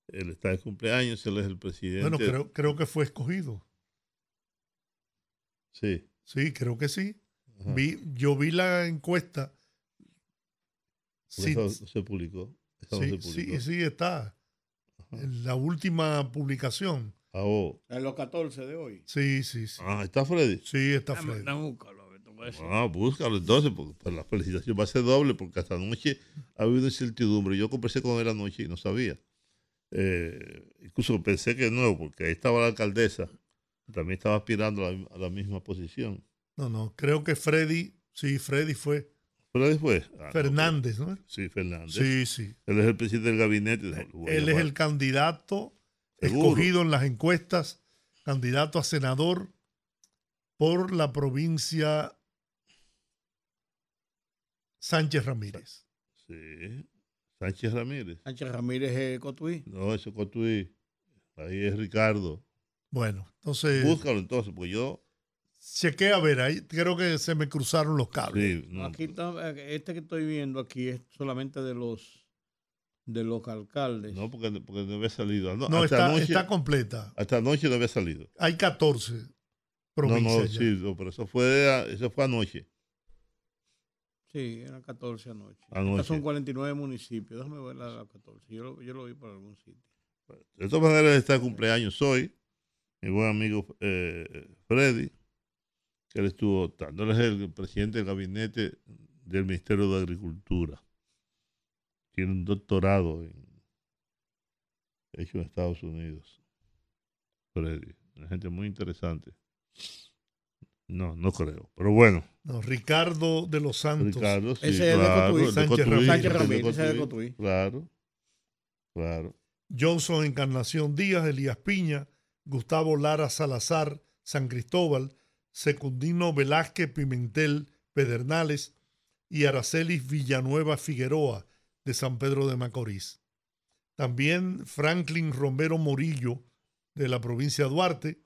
Él está de cumpleaños, él es el presidente. Bueno, creo, creo que fue escogido. Sí. Sí, creo que sí. Vi, yo vi la encuesta. Sí, eso se publicó. Eso no sí, se publicó. sí, sí, está. En la última publicación. Ah, oh. En los 14 de hoy. Sí, sí, sí. Ah, ¿está Freddy? Sí, está Dame- Freddy. A decir. Ah, búscalo entonces, porque pues, la felicitación va a ser doble, porque hasta anoche ha habido incertidumbre. Yo conversé con él anoche y no sabía. Eh, incluso pensé que no, porque ahí estaba la alcaldesa, también estaba aspirando a la, a la misma posición. No, no, creo que Freddy, sí, Freddy fue. Freddy fue. Ah, no, Fernández, ¿no? Sí, Fernández. Sí, sí. Él es el presidente del gabinete. Él es el candidato Seguro. escogido en las encuestas, candidato a senador por la provincia Sánchez Ramírez. Sí. Sánchez Ramírez. Sánchez Ramírez es Cotuí. No, eso es Cotuí. Ahí es Ricardo. Bueno, entonces. Búscalo entonces, porque yo. Chequé a ver, ahí creo que se me cruzaron los cables. Sí, no, Aquí está, este que estoy viendo aquí es solamente de los de los alcaldes. no porque, porque no había salido. No, No, hasta está, anoche- está completa. Hasta anoche no había salido. Hay 14 No, provincias. no, ya. sí, no, pero eso fue, eso fue anoche. Sí, eran 14 anoche. Anoche. Estas son 49 municipios. Déjame ver la, la 14. Yo lo, yo lo vi por algún sitio. De todas maneras, está de cumpleaños hoy. Mi buen amigo eh, Freddy, que él estuvo, él es el presidente del gabinete del Ministerio de Agricultura. tiene un doctorado en, hecho en Estados Unidos. Freddy, una gente muy interesante. No, no creo. Pero bueno. No, Ricardo de los Santos. Ricardo, sí, Ese claro, es de Cotuí. Sánchez Ramírez. ese es de Cotuí, Cotuí. Claro, claro. Johnson Encarnación Díaz, Elías Piña, Gustavo Lara Salazar, San Cristóbal, Secundino Velázquez Pimentel Pedernales y Aracelis Villanueva Figueroa de San Pedro de Macorís. También Franklin Romero Morillo de la provincia de Duarte,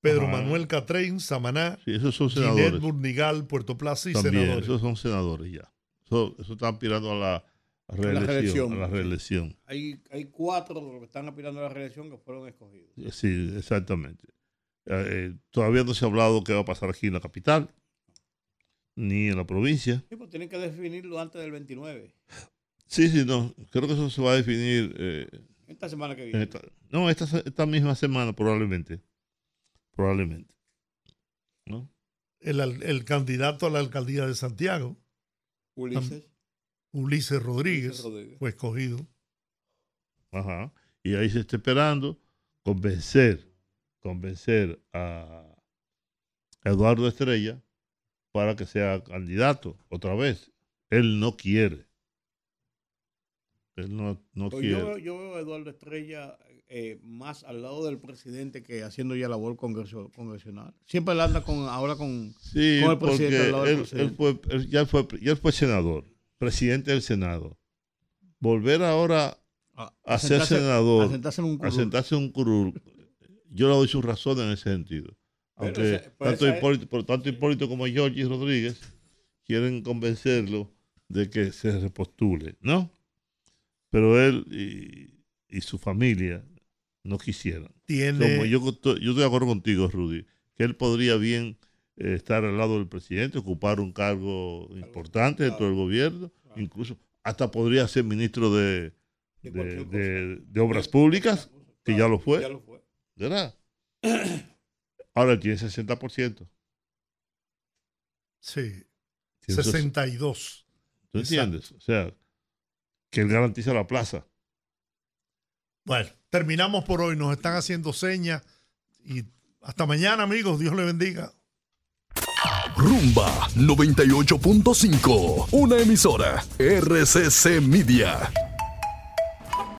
Pedro Ajá. Manuel Catrein, Samaná, Sí, esos son Ginette senadores. Burnigal, Puerto Plaza y También, senadores. esos son senadores ya. Eso, eso están aspirando a la reelección. reelección. A la reelección. Hay, hay cuatro de los que están aspirando a la reelección que fueron escogidos. Sí, exactamente. Eh, eh, todavía no se ha hablado qué va a pasar aquí en la capital, ni en la provincia. Sí, pues tienen que definirlo antes del 29. Sí, sí, no. Creo que eso se va a definir. eh, Esta semana que en viene. esta- no, esta misma semana probablemente. Probablemente. ¿No? El, al- el candidato a la alcaldía de Santiago, Ulises. Ulises Rodríguez, Ulises Rodríguez. fue escogido. Ajá. Y ahí se está esperando convencer, convencer a Eduardo Estrella para que sea candidato otra vez. Él no quiere. Él no, no Pues quiere. yo, yo veo a Eduardo Estrella eh, más al lado del presidente que haciendo ya labor congresional. Siempre él anda con, ahora con, Sí, con el porque presidente al lado del presidente. él fue, él ya, fue, ya fue senador, presidente del Senado. Volver ahora a, a ser senador, a sentarse en un a curul. sentarse en un curul, yo le doy su razón en ese sentido. Pero Aunque ese- tanto, Hipólito, por tanto Hipólito como Georgie Rodríguez quieren convencerlo de que se repostule, ¿no? Pero él y, y su familia no quisieran. Tiene- Como yo, estoy- yo estoy de acuerdo contigo, Rudy, que él podría bien eh, estar al lado del presidente, ocupar un cargo importante dentro del gobierno, incluso hasta podría ser ministro de, de, de- de Obras Públicas, que ya lo fue. Ya lo fue. ¿Verdad? Ahora él tiene 60%. Sí. Tiene esos- 62. ¿Tú entiendes? O sea, que él garantiza la plaza. Bueno, terminamos por hoy. Nos están haciendo señas. Y hasta mañana, amigos. Dios le bendiga. Rumba 98.5, una emisora RCC Media.